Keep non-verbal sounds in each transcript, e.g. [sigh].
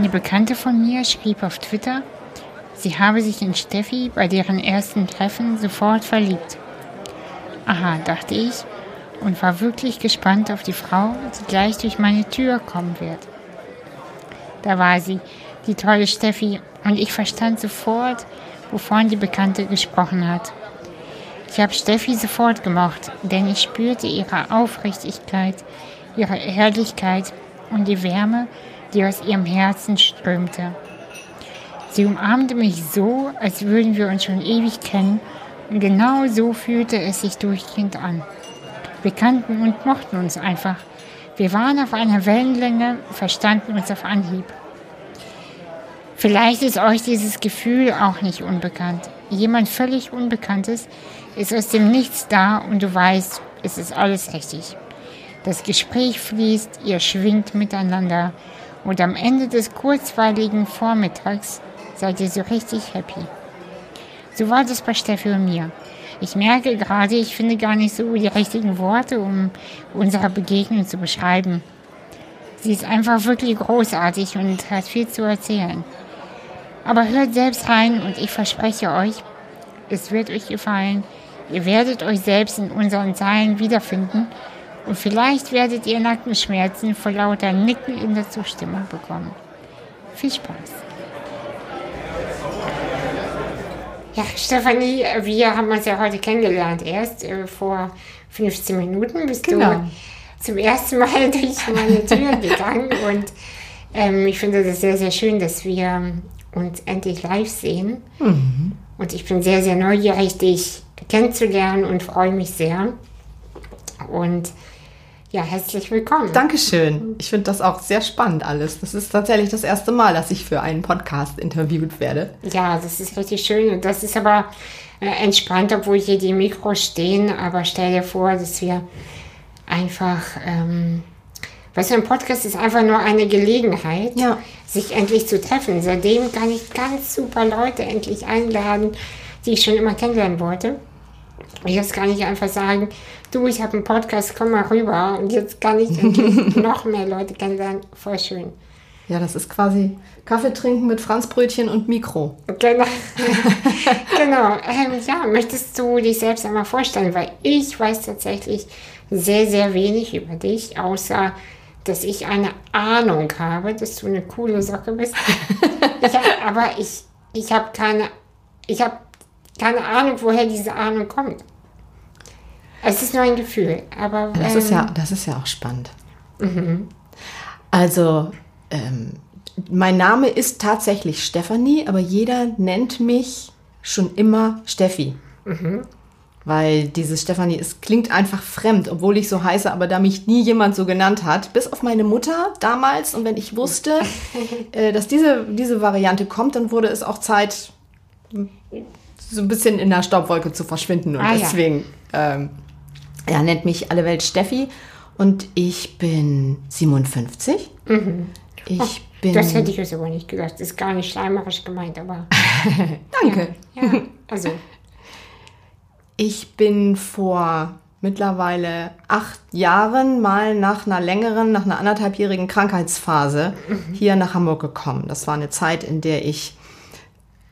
Eine Bekannte von mir schrieb auf Twitter, sie habe sich in Steffi bei deren ersten Treffen sofort verliebt. Aha, dachte ich und war wirklich gespannt auf die Frau, die gleich durch meine Tür kommen wird. Da war sie, die tolle Steffi, und ich verstand sofort, wovon die Bekannte gesprochen hat. Ich habe Steffi sofort gemocht, denn ich spürte ihre Aufrichtigkeit, ihre Ehrlichkeit und die Wärme, die aus ihrem Herzen strömte. Sie umarmte mich so, als würden wir uns schon ewig kennen, und genau so fühlte es sich durchgehend an. Wir kannten und mochten uns einfach. Wir waren auf einer Wellenlänge, verstanden uns auf Anhieb. Vielleicht ist euch dieses Gefühl auch nicht unbekannt. Jemand völlig Unbekanntes ist aus dem Nichts da und du weißt, es ist alles richtig. Das Gespräch fließt, ihr schwingt miteinander und am Ende des kurzweiligen Vormittags seid ihr so richtig happy. So war das bei Steffi und mir. Ich merke gerade, ich finde gar nicht so die richtigen Worte, um unsere Begegnung zu beschreiben. Sie ist einfach wirklich großartig und hat viel zu erzählen. Aber hört selbst rein und ich verspreche euch, es wird euch gefallen. Ihr werdet euch selbst in unseren Zeilen wiederfinden und vielleicht werdet ihr Nackenschmerzen vor lauter Nicken in der Zustimmung bekommen. Viel Spaß! Ja, Stefanie, wir haben uns ja heute kennengelernt, erst äh, vor 15 Minuten bist genau. du zum ersten Mal [laughs] durch meine Tür gegangen und ähm, ich finde das sehr, sehr schön, dass wir uns endlich live sehen. Mhm. Und ich bin sehr, sehr neugierig, dich kennenzulernen und freue mich sehr. Und ja, herzlich willkommen. Dankeschön. Ich finde das auch sehr spannend alles. Das ist tatsächlich das erste Mal, dass ich für einen Podcast interviewt werde. Ja, das ist richtig schön. Und das ist aber äh, entspannt, obwohl hier die Mikros stehen. Aber stell dir vor, dass wir einfach ähm, Weißt du, ein Podcast ist einfach nur eine Gelegenheit, ja. sich endlich zu treffen. Seitdem kann ich ganz super Leute endlich einladen, die ich schon immer kennenlernen wollte. Jetzt kann ich einfach sagen, du, ich habe einen Podcast, komm mal rüber. Und jetzt kann ich [laughs] noch mehr Leute kennenlernen. Voll schön. Ja, das ist quasi Kaffee trinken mit Franzbrötchen und Mikro. Genau. [laughs] [laughs] genau. Ähm, ja, möchtest du dich selbst einmal vorstellen? Weil ich weiß tatsächlich sehr, sehr wenig über dich, außer dass ich eine Ahnung habe, dass du eine coole Socke bist. ich hab, aber ich, ich habe keine, ich habe keine Ahnung, woher diese Ahnung kommt. Es ist nur ein Gefühl, aber das ist ja, das ist ja auch spannend. Mhm. Also ähm, mein Name ist tatsächlich Stefanie, aber jeder nennt mich schon immer Steffi. Mhm weil dieses Stefanie, es klingt einfach fremd, obwohl ich so heiße, aber da mich nie jemand so genannt hat, bis auf meine Mutter damals. Und wenn ich wusste, [laughs] äh, dass diese, diese Variante kommt, dann wurde es auch Zeit, so ein bisschen in der Staubwolke zu verschwinden. Und ah, deswegen, ja. Ähm, ja, nennt mich alle Welt Steffi. Und ich bin 57. Mhm. Ich oh, bin. Das hätte ich jetzt aber nicht gedacht. Das ist gar nicht schleimerisch gemeint, aber. [laughs] Danke. Ja, ja, also. Ich bin vor mittlerweile acht Jahren mal nach einer längeren, nach einer anderthalbjährigen Krankheitsphase mhm. hier nach Hamburg gekommen. Das war eine Zeit, in der ich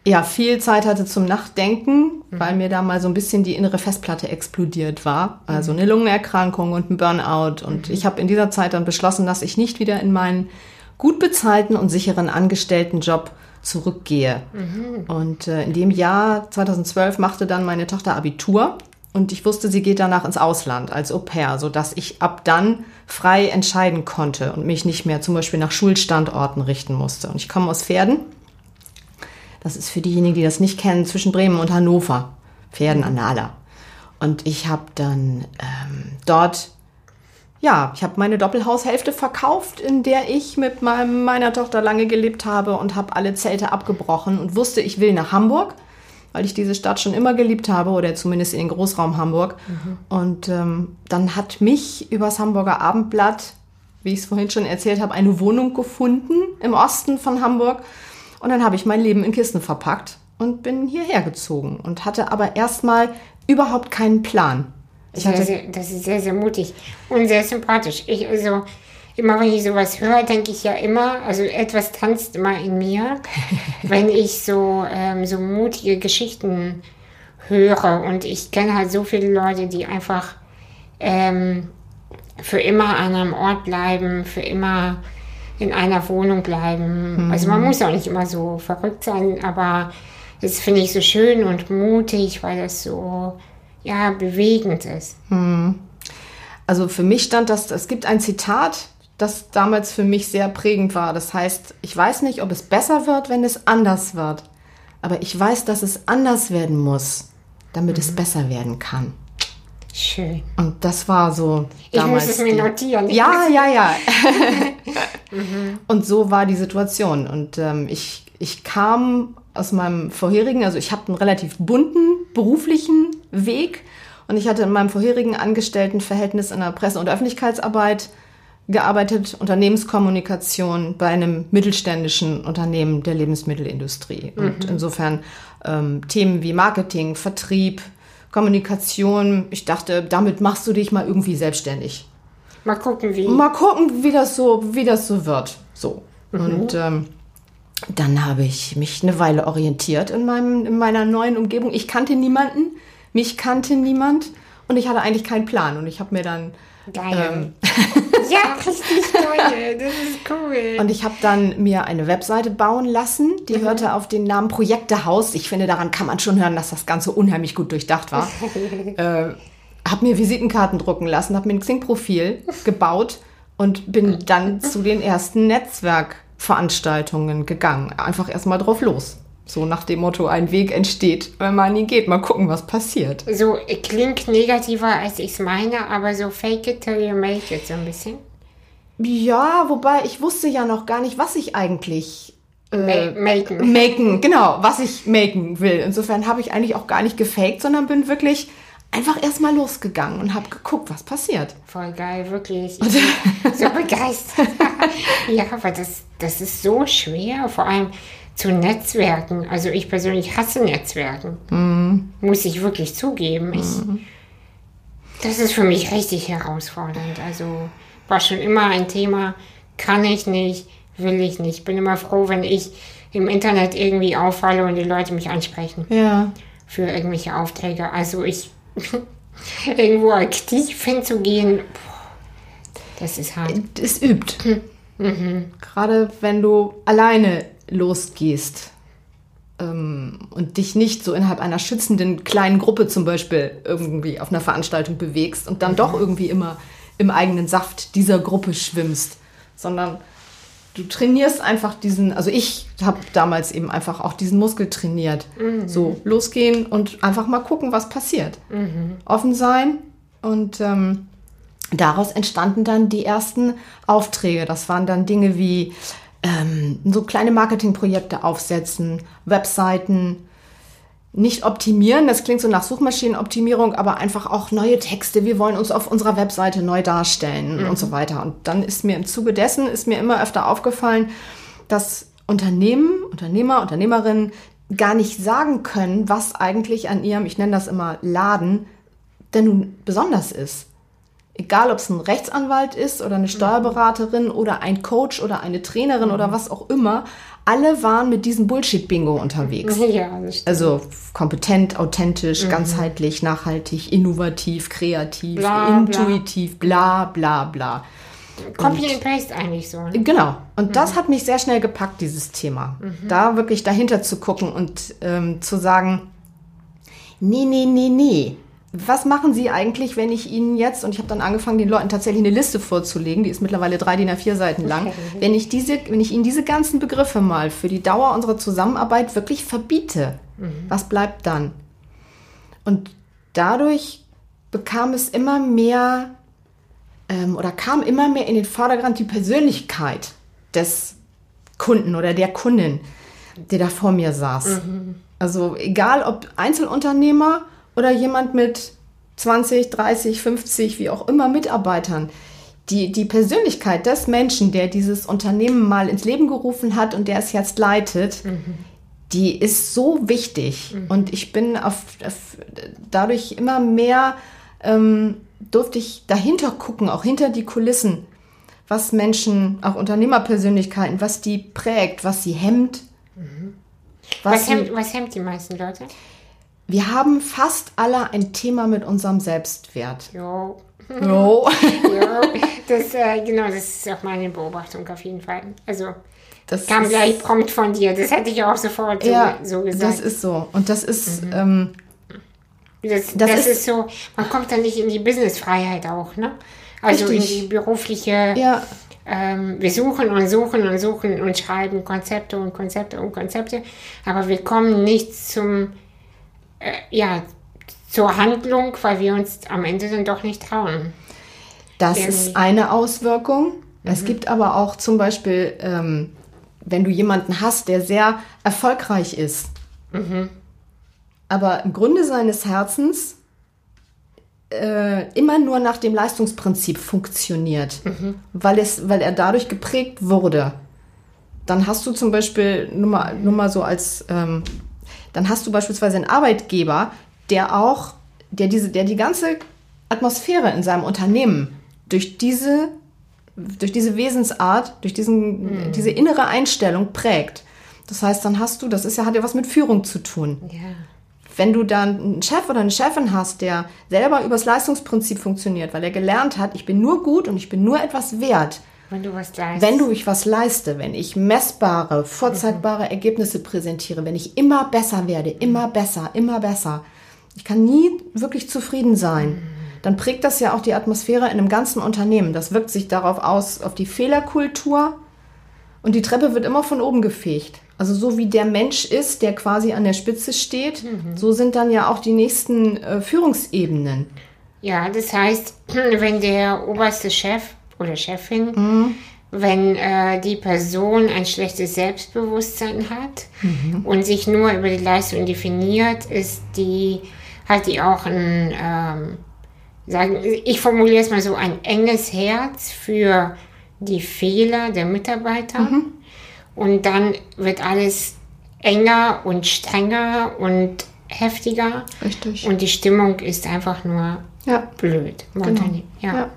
ja viel Zeit hatte zum Nachdenken, mhm. weil mir da mal so ein bisschen die innere Festplatte explodiert war. Also eine Lungenerkrankung und ein Burnout. Und mhm. ich habe in dieser Zeit dann beschlossen, dass ich nicht wieder in meinen gut bezahlten und sicheren Angestelltenjob zurückgehe. Mhm. Und äh, in dem Jahr 2012 machte dann meine Tochter Abitur und ich wusste, sie geht danach ins Ausland als Au pair, sodass ich ab dann frei entscheiden konnte und mich nicht mehr zum Beispiel nach Schulstandorten richten musste. Und ich komme aus Pferden. Das ist für diejenigen, die das nicht kennen, zwischen Bremen und Hannover. Pferden an Nala. Und ich habe dann ähm, dort ja, ich habe meine Doppelhaushälfte verkauft, in der ich mit meinem, meiner Tochter lange gelebt habe und habe alle Zelte abgebrochen und wusste, ich will nach Hamburg, weil ich diese Stadt schon immer geliebt habe oder zumindest in den Großraum Hamburg. Mhm. Und ähm, dann hat mich übers Hamburger Abendblatt, wie ich es vorhin schon erzählt habe, eine Wohnung gefunden im Osten von Hamburg. Und dann habe ich mein Leben in Kisten verpackt und bin hierher gezogen und hatte aber erstmal überhaupt keinen Plan. Ich hatte, sehr, das ist sehr, sehr mutig und sehr sympathisch. Ich, also, immer wenn ich sowas höre, denke ich ja immer, also etwas tanzt immer in mir, [laughs] wenn ich so, ähm, so mutige Geschichten höre. Und ich kenne halt so viele Leute, die einfach ähm, für immer an einem Ort bleiben, für immer in einer Wohnung bleiben. Mhm. Also man muss auch nicht immer so verrückt sein, aber das finde ich so schön und mutig, weil das so ja bewegend ist. Mhm. Also für mich stand das, es gibt ein Zitat, das damals für mich sehr prägend war. Das heißt, ich weiß nicht, ob es besser wird, wenn es anders wird. Aber ich weiß, dass es anders werden muss, damit mhm. es besser werden kann. Schön. Und das war so damals. Ich muss es mir notieren. Ja, [laughs] ja, ja. mhm. [laughs] [laughs] Und so war die Situation. Und ähm, ich, ich kam aus meinem vorherigen, also ich habe einen relativ bunten beruflichen Weg. Und ich hatte in meinem vorherigen Angestelltenverhältnis in der Presse- und Öffentlichkeitsarbeit gearbeitet, Unternehmenskommunikation bei einem mittelständischen Unternehmen der Lebensmittelindustrie. Mhm. Und insofern ähm, Themen wie Marketing, Vertrieb, Kommunikation, ich dachte, damit machst du dich mal irgendwie selbstständig. Mal gucken, wie. Mal gucken, wie das so, wie das so wird. So. Mhm. Und ähm, dann habe ich mich eine Weile orientiert in, meinem, in meiner neuen Umgebung. Ich kannte niemanden, mich kannte niemand und ich hatte eigentlich keinen Plan. Und ich habe mir dann. Ähm, [laughs] ja, richtig geil. Das ist cool. Und ich habe dann mir eine Webseite bauen lassen, die mhm. hörte auf den Namen Projektehaus. Ich finde, daran kann man schon hören, dass das Ganze unheimlich gut durchdacht war. [laughs] äh, habe mir Visitenkarten drucken lassen, habe mir ein Xing-Profil gebaut und bin dann zu den ersten Netzwerkveranstaltungen gegangen. Einfach erstmal drauf los. So nach dem Motto, ein Weg entsteht, wenn man ihn geht. Mal gucken, was passiert. So klingt negativer, als ich es meine, aber so fake it till you make it so ein bisschen. Ja, wobei ich wusste ja noch gar nicht, was ich eigentlich äh, maken. Maken, genau, was ich maken will. Insofern habe ich eigentlich auch gar nicht gefaked, sondern bin wirklich einfach erstmal losgegangen und habe geguckt, was passiert. Voll geil, wirklich. [laughs] Ich bin so begeistert. [laughs] ja, aber das, das ist so schwer. Vor allem, zu Netzwerken. Also ich persönlich hasse Netzwerken. Mhm. Muss ich wirklich zugeben. Ich, mhm. Das ist für mich richtig herausfordernd. Also war schon immer ein Thema, kann ich nicht, will ich nicht. Bin immer froh, wenn ich im Internet irgendwie auffalle und die Leute mich ansprechen. Ja. Für irgendwelche Aufträge. Also ich [laughs] irgendwo aktiv hinzugehen, das ist hart. Es übt. Mhm. Gerade wenn du alleine losgehst ähm, und dich nicht so innerhalb einer schützenden kleinen Gruppe zum Beispiel irgendwie auf einer Veranstaltung bewegst und dann mhm. doch irgendwie immer im eigenen Saft dieser Gruppe schwimmst, sondern du trainierst einfach diesen, also ich habe damals eben einfach auch diesen Muskel trainiert. Mhm. So losgehen und einfach mal gucken, was passiert. Mhm. Offen sein und ähm, daraus entstanden dann die ersten Aufträge. Das waren dann Dinge wie ähm, so kleine Marketingprojekte aufsetzen, Webseiten, nicht optimieren, das klingt so nach Suchmaschinenoptimierung, aber einfach auch neue Texte. Wir wollen uns auf unserer Webseite neu darstellen mhm. und so weiter. Und dann ist mir im Zuge dessen ist mir immer öfter aufgefallen, dass Unternehmen, Unternehmer, Unternehmerinnen gar nicht sagen können, was eigentlich an ihrem, ich nenne das immer Laden, denn nun besonders ist egal ob es ein Rechtsanwalt ist oder eine Steuerberaterin oder ein Coach oder eine Trainerin oder was auch immer, alle waren mit diesem Bullshit-Bingo unterwegs. [laughs] Ja, das stimmt. Also kompetent, authentisch, mhm. ganzheitlich, nachhaltig, innovativ, kreativ, bla, intuitiv, bla bla bla. Copy and Paste eigentlich so. Ne? Genau. Und mhm. das hat mich sehr schnell gepackt, dieses Thema. Mhm. Da wirklich dahinter zu gucken und ähm, zu sagen, nee, nee, nee, nee was machen Sie eigentlich, wenn ich Ihnen jetzt, und ich habe dann angefangen, den Leuten tatsächlich eine Liste vorzulegen, die ist mittlerweile drei DIN A4 Seiten lang, [laughs] wenn ich, diese, wenn ich Ihnen diese ganzen Begriffe mal für die Dauer unserer Zusammenarbeit wirklich verbiete, mhm. was bleibt dann? Und dadurch bekam es immer mehr ähm, oder kam immer mehr in den Vordergrund die Persönlichkeit des Kunden oder der Kundin, der da vor mir saß. Mhm. Also egal ob Einzelunternehmer, oder jemand mit 20, 30, 50, wie auch immer Mitarbeitern. Die, die Persönlichkeit des Menschen, der dieses Unternehmen mal ins Leben gerufen hat und der es jetzt leitet, mhm. die ist so wichtig. Mhm. Und ich bin auf, auf, dadurch immer mehr, ähm, durfte ich dahinter gucken, auch hinter die Kulissen. was Menschen, auch Unternehmerpersönlichkeiten, was die prägt, was sie hemmt. Was, sie- hemmt, was hemmt die meisten Leute? Wir haben fast alle ein Thema mit unserem Selbstwert. Jo. [laughs] Jo. Ja, das, äh, genau, das ist auch meine Beobachtung auf jeden Fall. Also, Das kam ist- gleich prompt von dir. Das hätte ich auch sofort so, Ja, so das gesagt. ist so. Und das ist, ähm, Das, Das das, ist- ist, so, man kommt dann nicht in die Businessfreiheit auch, ne? Also Richtig. in die berufliche, ja, ähm, wir suchen und suchen und suchen und schreiben Konzepte und Konzepte und Konzepte, aber wir kommen nicht zum, äh, ja, zur Handlung, weil wir uns am Ende dann doch nicht trauen. das Irgendwie. ist eine Auswirkung. Es gibt aber auch zum Beispiel, ähm, wenn du jemanden hast, der sehr erfolgreich ist, aber im Grunde seines Herzens äh, immer nur nach dem Leistungsprinzip funktioniert, weil, es, weil er dadurch geprägt wurde. Dann hast du zum Beispiel, nur mal, nur mal so als, ähm, dann hast du beispielsweise einen Arbeitgeber, der auch, der diese, der die ganze Atmosphäre in seinem Unternehmen durch diese, durch diese Wesensart, durch diesen, diese innere Einstellung prägt. Das heißt, dann hast du, das ist ja, hat ja was mit Führung zu tun. Ja. Wenn du dann einen Chef oder eine Chefin hast, der selber übers Leistungsprinzip funktioniert, weil er gelernt hat, ich bin nur gut und ich bin nur etwas wert, Wenn du was leistest. wenn du ich was leiste, wenn ich messbare, vorzeigbare Ergebnisse präsentiere, wenn ich immer besser werde, immer besser, immer besser, ich kann nie wirklich zufrieden sein, dann prägt das ja auch die Atmosphäre in einem ganzen Unternehmen. Das wirkt sich darauf aus, auf die Fehlerkultur und die Treppe wird immer von oben gefegt. Also so wie der Mensch ist, der quasi an der Spitze steht, so sind dann ja auch die nächsten äh, Führungsebenen. Ja, das heißt, [clears throat] wenn der oberste Chef oder Chefin, Mhm. wenn äh, die Person ein schlechtes Selbstbewusstsein hat Mhm. und sich nur über die Leistung definiert, ist die, hat die auch ein, ähm, sagen, ich formuliere es mal so, ein enges Herz für die Fehler der Mitarbeiter. Mhm. Und dann wird alles enger und strenger und heftiger. Richtig. Und die Stimmung ist einfach nur ja, blöd. im genau. Ja. ja.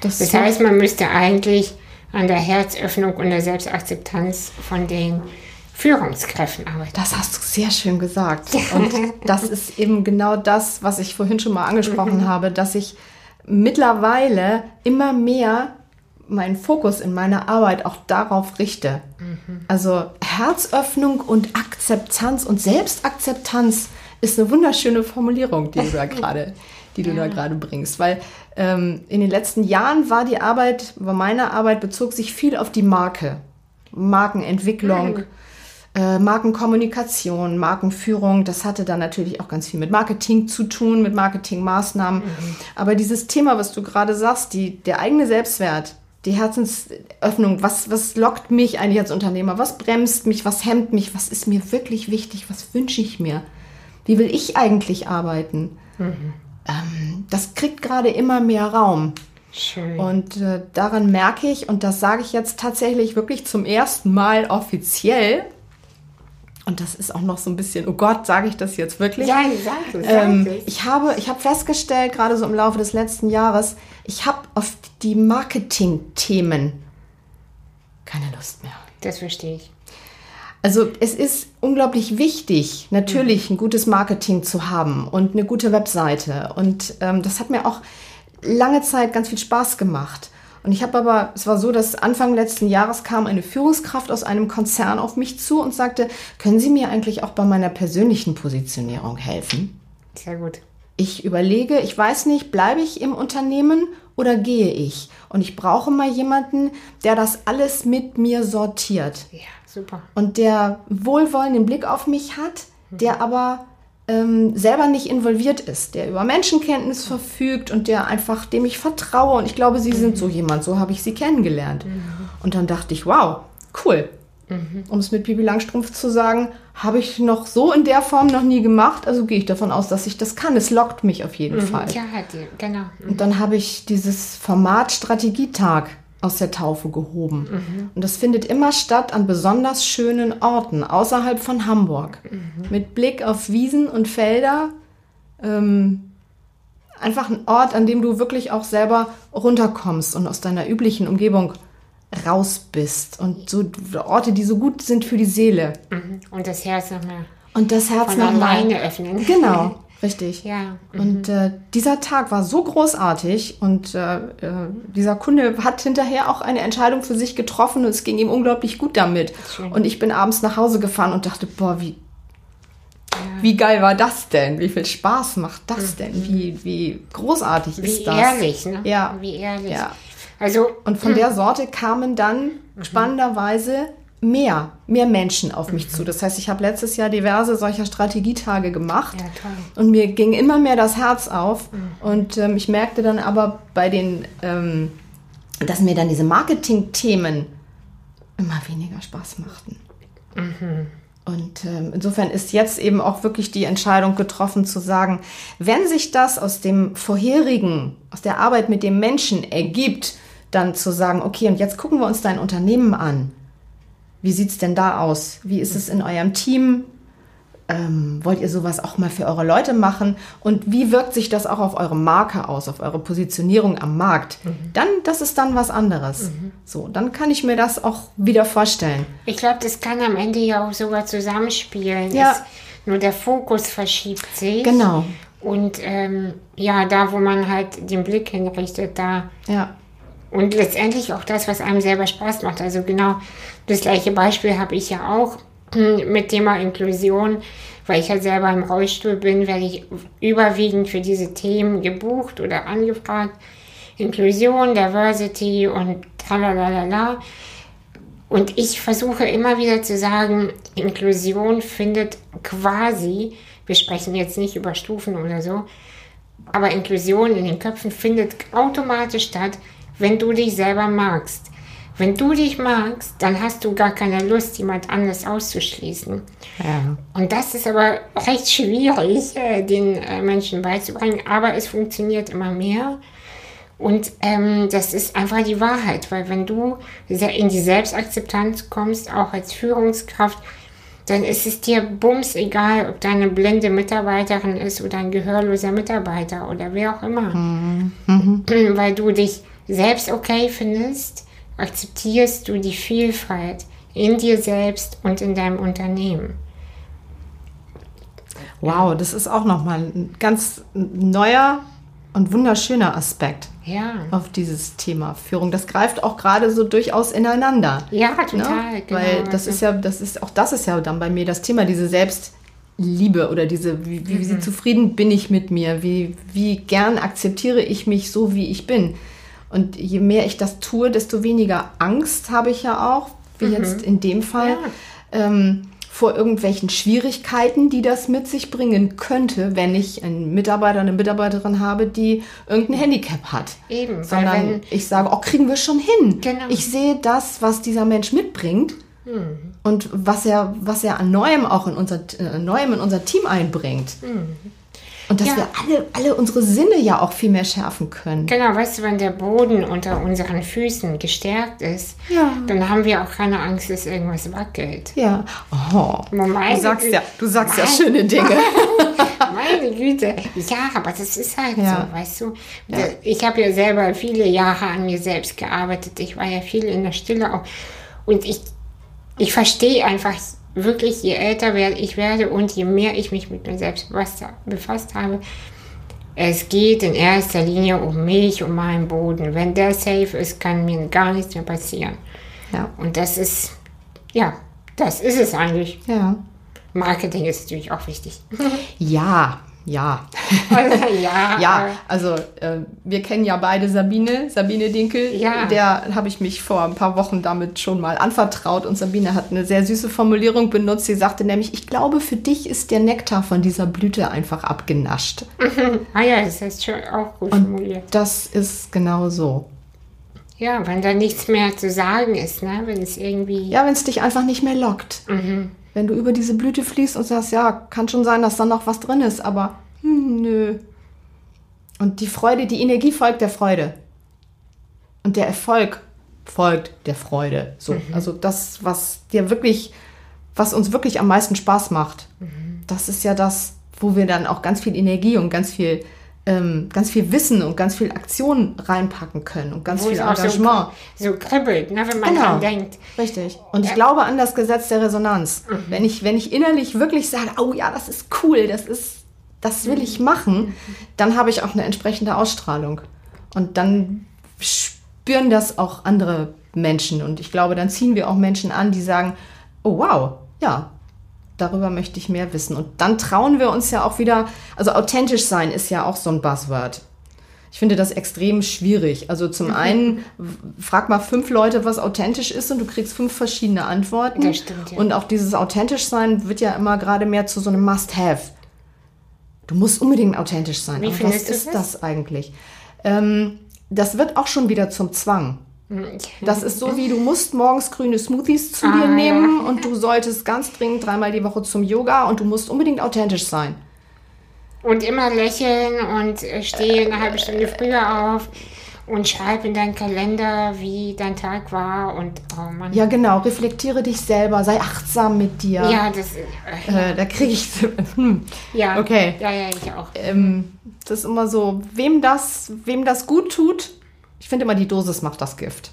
Das, Das heißt, man müsste eigentlich an der Herzöffnung und der Selbstakzeptanz von den Führungskräften arbeiten. Das hast du sehr schön gesagt. Und [laughs] das ist eben genau das, was ich vorhin schon mal angesprochen habe, dass ich mittlerweile immer mehr meinen Fokus in meiner Arbeit auch darauf richte. Also Herzöffnung und Akzeptanz und Selbstakzeptanz ist eine wunderschöne Formulierung, die du da [laughs] gerade, die du da gerade bringst, weil ähm, in den letzten Jahren war die Arbeit, war meine Arbeit bezog sich viel auf die Marke, Markenentwicklung. Äh, Markenkommunikation, Markenführung, das hatte dann natürlich auch ganz viel mit Marketing zu tun, mit Marketingmaßnahmen. Aber dieses Thema, was du gerade sagst, die, der eigene Selbstwert, die Herzensöffnung, was, was lockt mich eigentlich als Unternehmer, was bremst mich, was hemmt mich, was ist mir wirklich wichtig, was wünsche ich mir, wie will ich eigentlich arbeiten, ähm, das kriegt gerade immer mehr Raum. Schön. Und äh, daran merke ich, und das sage ich jetzt tatsächlich wirklich zum ersten Mal offiziell, und das ist auch noch so ein bisschen, oh Gott, sage ich das jetzt wirklich? ja, sag es, Ähm, es. ich habe, ich habe festgestellt, gerade so im Laufe des letzten Jahres, ich habe auf die Marketing-Themen keine Lust mehr. Das verstehe ich. Also es ist unglaublich wichtig, natürlich ein gutes Marketing zu haben und eine gute Webseite. Und ähm, das hat mir auch lange Zeit ganz viel Spaß gemacht. Und ich habe aber, es war so, dass Anfang letzten Jahres kam eine Führungskraft aus einem Konzern auf mich zu und sagte, können Sie mir eigentlich auch bei meiner persönlichen Positionierung helfen? Sehr gut. Ich überlege, ich weiß nicht, bleibe ich im Unternehmen oder gehe ich? Und ich brauche mal jemanden, der das alles mit mir sortiert Ja, super. und der wohlwollenden Blick auf mich hat, der aber ähm, selber nicht involviert ist, der über Menschenkenntnis verfügt und der einfach, dem ich vertraue. Und ich glaube, Sie sind so jemand, so habe ich Sie kennengelernt. Und dann dachte ich, wow, cool. Um es mit Bibi Langstrumpf zu sagen, habe ich noch so in der Form noch nie gemacht. Also gehe ich davon aus, dass ich das kann. Es lockt mich auf jeden Fall. Ja, genau. Und dann habe ich dieses Format Strategietag aus der Taufe gehoben. Und das findet immer statt an besonders schönen Orten außerhalb von Hamburg. Mit Blick auf Wiesen und Felder. Ähm, einfach ein Ort, an dem du wirklich auch selber runterkommst und aus deiner üblichen Umgebung raus bist. Und so Orte, die so gut sind für die Seele. Mhm. Und das Herz nochmal. Und das Herz nochmal. alleine öffnen. Genau, [laughs] richtig. Ja. mhm. Und äh, dieser Tag war so großartig und äh, äh, dieser Kunde hat hinterher auch eine Entscheidung für sich getroffen und es ging ihm unglaublich gut damit. Und ich bin abends nach Hause gefahren und dachte, boah, wie, wie geil war das denn? Wie viel Spaß macht das denn? Wie, wie großartig Mhm. Wie ist das? ehrlich, ne? Ja. Wie ehrlich. Ja. Also, Und von der Sorte kamen dann Mhm. spannenderweise mehr, mehr Menschen auf mich Mhm. zu. Das heißt, ich habe letztes Jahr diverse solcher Strategietage gemacht. Ja. Und mir ging immer mehr das Herz auf. Mhm. Und ähm, ich merkte dann aber bei den, ähm, dass mir dann diese Marketing-Themen immer weniger Spaß machten. Mhm. Und ähm, insofern ist jetzt eben auch wirklich die Entscheidung getroffen zu sagen, wenn sich das aus dem vorherigen, aus der Arbeit mit dem Menschen ergibt, dann zu sagen, okay, und jetzt gucken wir uns dein Unternehmen an. Wie sieht's denn da aus? Wie ist es in eurem Team? Ähm, wollt ihr sowas auch mal für eure Leute machen? Und wie wirkt sich das auch auf eure Marke aus, auf eure Positionierung am Markt? Dann, das ist dann was anderes. So, dann kann ich mir das auch wieder vorstellen. ich glaube, das kann am Ende ja auch sogar zusammenspielen. Ja. Es, nur der Fokus verschiebt sich. Genau. Und ähm, ja, da, wo man halt den Blick hinrichtet, da Ja. Und letztendlich auch das, was einem selber Spaß macht. Also genau das gleiche Beispiel habe ich ja auch mit Thema Inklusion, weil ich ja selber im Rollstuhl bin, werde ich überwiegend für diese Themen gebucht oder angefragt. Inklusion, Diversity und tralalala. Und ich versuche immer wieder zu sagen, Inklusion findet quasi, wir sprechen jetzt nicht über Stufen oder so, aber Inklusion in den Köpfen findet automatisch statt, wenn du dich selber magst. Wenn du dich magst, dann hast du gar keine Lust, jemand anderes auszuschließen. Ja. Und das ist aber recht schwierig, äh, den äh, Menschen beizubringen, aber es funktioniert immer mehr. Und ähm, das ist einfach die Wahrheit, weil wenn du in die Selbstakzeptanz kommst, auch als Führungskraft, dann ist es dir bums egal, ob deine blinde Mitarbeiterin ist oder ein gehörloser Mitarbeiter oder wer auch immer. Weil du dich selbst okay findest, akzeptierst du die Vielfalt in dir selbst und in deinem Unternehmen. Wow, das ist auch nochmal ein ganz neuer und wunderschöner Aspekt Ja. auf dieses Thema Führung. Das greift auch gerade so durchaus ineinander. Ja, Ne? total. Genau. Weil das ist ja, das ist, auch das ist ja dann bei mir das Thema, diese Selbstliebe oder diese, wie, wie, wie zufrieden bin ich mit mir, wie, wie gern akzeptiere ich mich so, wie ich bin. Und je mehr ich das tue, desto weniger Angst habe ich ja auch, wie jetzt in dem Fall, ähm, vor irgendwelchen Schwierigkeiten, die das mit sich bringen könnte, wenn ich einen Mitarbeiter, eine Mitarbeiterin habe, die irgendein Handicap hat. Eben, Sondern wenn- ich sage, oh, kriegen wir schon hin. Genau. Ich sehe das, was dieser Mensch mitbringt und was er, was er an Neuem auch in unser, äh, Neuem in unser Team einbringt. Und dass Ja. wir alle, alle unsere Sinne ja auch viel mehr schärfen können. Genau, weißt du, wenn der Boden unter unseren Füßen gestärkt ist, Ja. dann haben wir auch keine Angst, dass irgendwas wackelt. Ja. Oh. Meine Du sagst ja, du sagst ja Meine- schöne Dinge. [laughs] Meine Güte. Ja, aber das ist halt Ja. so, weißt du. Ich habe ja selber viele Jahre an mir selbst gearbeitet. Ich war ja viel in der Stille auch. Und ich, ich verstehe einfach wirklich, je älter werde ich werde und je mehr ich mich mit mir selbst befasst, habe, es geht in erster Linie um mich, um meinen Boden. Wenn der safe ist, kann mir gar nichts mehr passieren. Ja. Und das ist, ja, das ist es eigentlich. Ja. Marketing ist natürlich auch wichtig. Ja, ja. Also, [laughs] ja, Ja, also äh, wir kennen ja beide Sabine, Sabine Dinkel. Ja. Der habe ich mich vor ein paar Wochen damit schon mal anvertraut und Sabine hat eine sehr süße Formulierung benutzt. Sie sagte nämlich, ich glaube, für dich ist der Nektar von dieser Blüte einfach abgenascht. [laughs] Ah ja, das ist schon auch gut formuliert. Das ist genau so. Ja, wenn da nichts mehr zu sagen ist, ne? wenn es irgendwie... Ja, wenn es dich einfach nicht mehr lockt. Wenn du über diese Blüte fließt und sagst, ja, kann schon sein, dass da noch was drin ist, aber hm, nö. Und die Freude, die Energie folgt der Freude. Und der Erfolg folgt der Freude. So, also das, was dir wirklich, was uns wirklich am meisten Spaß macht, das ist ja das, wo wir dann auch ganz viel Energie und ganz viel ähm, ganz viel Wissen und ganz viel Aktion reinpacken können und ganz Wo viel Engagement. so, so kribbelt, ne, wenn man Genau. dran denkt. Richtig. Und ich glaube an das Gesetz der Resonanz. Wenn, ich, wenn ich innerlich wirklich sage, oh ja, das ist cool, das ist, das will ich machen, dann habe ich auch eine entsprechende Ausstrahlung. Und dann spüren das auch andere Menschen. Und ich glaube, dann ziehen wir auch Menschen an, die sagen, oh wow, ja, darüber möchte ich mehr wissen. Und dann trauen wir uns ja auch wieder, also authentisch sein ist ja auch so ein Buzzword. Ich finde das extrem schwierig. Also zum einen, w- frag mal fünf Leute, was authentisch ist und du kriegst fünf verschiedene Antworten. Das stimmt, ja. Und auch dieses authentisch sein wird ja immer gerade mehr zu so einem Must-Have. Du musst unbedingt authentisch sein. Wie Aber was ist das? das eigentlich? Ähm, das wird auch schon wieder zum Zwang. Das ist so wie, du musst morgens grüne Smoothies zu dir Ah, nehmen und du solltest ganz dringend dreimal die Woche zum Yoga und du musst unbedingt authentisch sein. Und immer lächeln und äh, steh eine halbe Stunde früher auf und schreib in deinen Kalender, wie dein Tag war und oh Mann. Ja, genau. Reflektiere dich selber. Sei achtsam mit dir. Ja, das äh, Äh, da kriege ich. [laughs] Hm. ja. Okay. Ja, ja, ich auch. Ähm, das ist immer so, wem das, wem das gut tut. Ich finde immer, die Dosis macht das Gift.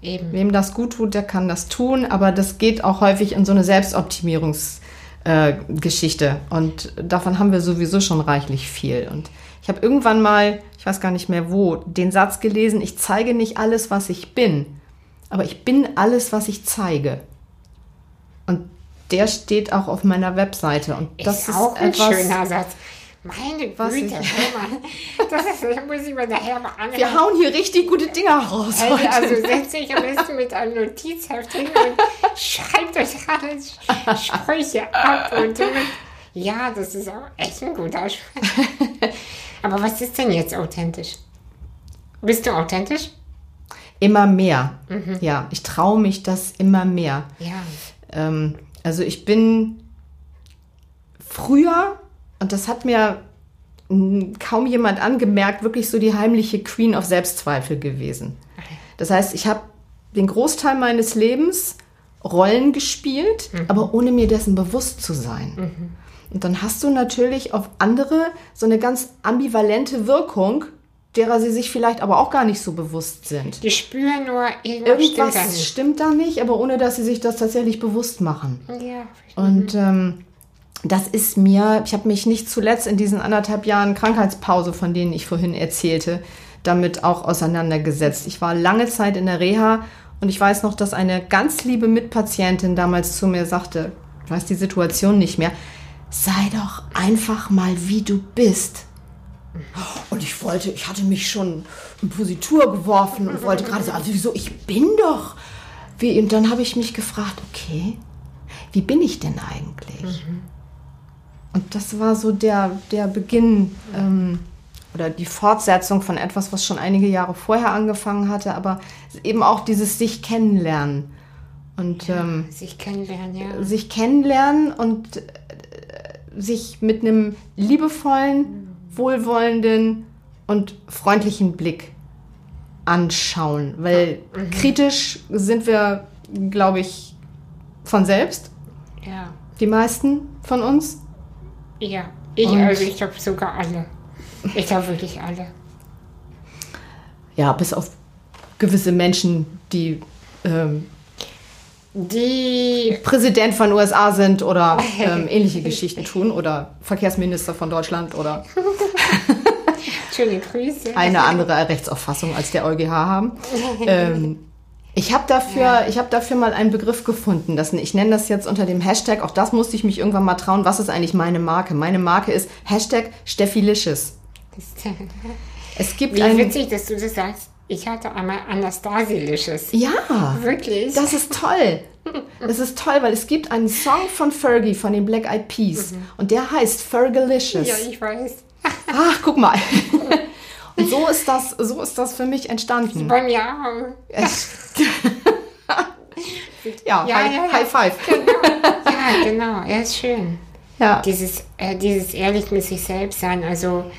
Eben. Wem das gut tut, der kann das tun, aber das geht auch häufig in so eine Selbstoptimierungsgeschichte. Äh, und davon haben wir sowieso schon reichlich viel. Und ich habe irgendwann mal, ich weiß gar nicht mehr wo, den Satz gelesen, ich zeige nicht alles, was ich bin, aber ich bin alles, was ich zeige. Und der steht auch auf meiner Webseite. Und das ist ist, auch ein etwas. schöner Satz. Meine Was Güte. Das ist, muss ich mir nachher mal anhören. Wir hauen hier richtig gute Dinger raus. Also, heute. also setzt euch am besten mit einem Notizheft hin und schreibt euch alles Sprüche ab und damit. Ja, das ist auch echt ein guter Spruch. Aber was ist denn jetzt authentisch? Bist du authentisch? Immer mehr. Ja, ich traue mich das immer mehr. Ja. Ähm, also ich bin früher, und das hat mir kaum jemand angemerkt, wirklich so die heimliche Queen of Selbstzweifel gewesen. Das heißt, ich habe den Großteil meines Lebens Rollen gespielt, aber ohne mir dessen bewusst zu sein. Und dann hast du natürlich auf andere so eine ganz ambivalente Wirkung, derer sie sich vielleicht aber auch gar nicht so bewusst sind. Die spüren nur, irgendwas stimmt da Irgendwas nicht. stimmt da nicht, aber ohne dass sie sich das tatsächlich bewusst machen. Ja, Und ähm, das ist mir, ich habe mich nicht zuletzt in diesen anderthalb Jahren Krankheitspause, von denen ich vorhin erzählte, damit auch auseinandergesetzt. Ich war lange Zeit in der Reha und ich weiß noch, dass eine ganz liebe Mitpatientin damals zu mir sagte, ich weiß die Situation nicht mehr, sei doch einfach mal wie du bist. Und ich wollte, ich hatte mich schon in Positur geworfen und wollte gerade sagen, also wieso, ich bin doch. Wie, und dann habe ich mich gefragt, okay, wie bin ich denn eigentlich? Und das war so der, der Beginn ähm, oder die Fortsetzung von etwas, was schon einige Jahre vorher angefangen hatte, aber eben auch dieses sich kennenlernen. Und ähm, sich kennenlernen, ja. sich kennenlernen und äh, sich mit einem liebevollen, wohlwollenden und freundlichen Blick anschauen. Weil kritisch sind wir, glaube ich, von selbst, Ja. die meisten von uns. Ja. Ich, Und- also ich glaube sogar alle. Ich glaube wirklich alle. Ja, bis auf gewisse Menschen, die ähm, Die Präsident von USA sind oder [laughs] ähm, ähnliche Geschichten tun oder Verkehrsminister von Deutschland oder schöne Grüße. eine andere Rechtsauffassung als der EuGH haben. [laughs] Ähm, ich habe dafür, ich hab dafür mal einen Begriff gefunden. Das, ich nenne das jetzt unter dem Hashtag, auch das musste ich mich irgendwann mal trauen, was ist eigentlich meine Marke? Meine Marke ist Hashtag Steffilicious. [laughs] Es gibt Wie ein... witzig, dass du das sagst. Ich hatte einmal Anastasilicious. Ja, Wirklich? das ist toll. Das ist toll, weil es gibt einen Song von Fergie, von den Black Eyed Peas. Und der heißt Fergalicious. ja, ich weiß. Ach, guck mal. [laughs] So ist das, so ist das für mich entstanden. Bei mir [laughs] ja, Ja, high, ja, ja. high five. Ja, genau. Er ist schön. Ja. Dieses, äh, dieses ehrlich mit sich selbst sein. Also,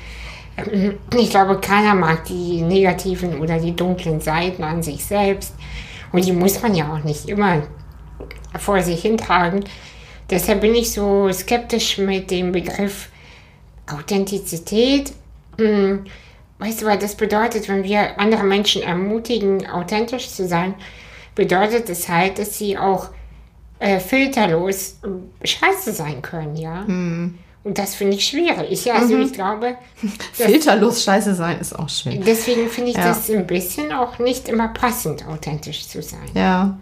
ähm, ich glaube, keiner mag die negativen oder die dunklen Seiten an sich selbst. Und die muss man ja auch nicht immer vor sich hintragen. Deshalb bin ich so skeptisch mit dem Begriff Authentizität. Hm, weißt du, was das bedeutet, wenn wir andere Menschen ermutigen, authentisch zu sein, bedeutet es halt, dass sie auch äh, filterlos scheiße sein können, ja. Hm. Und das finde ich schwierig. Ich, also Mhm. ich glaube, [laughs] Filterlos scheiße sein ist auch schön. deswegen finde ich Ja. das ein bisschen auch nicht immer passend, authentisch zu sein. Ja.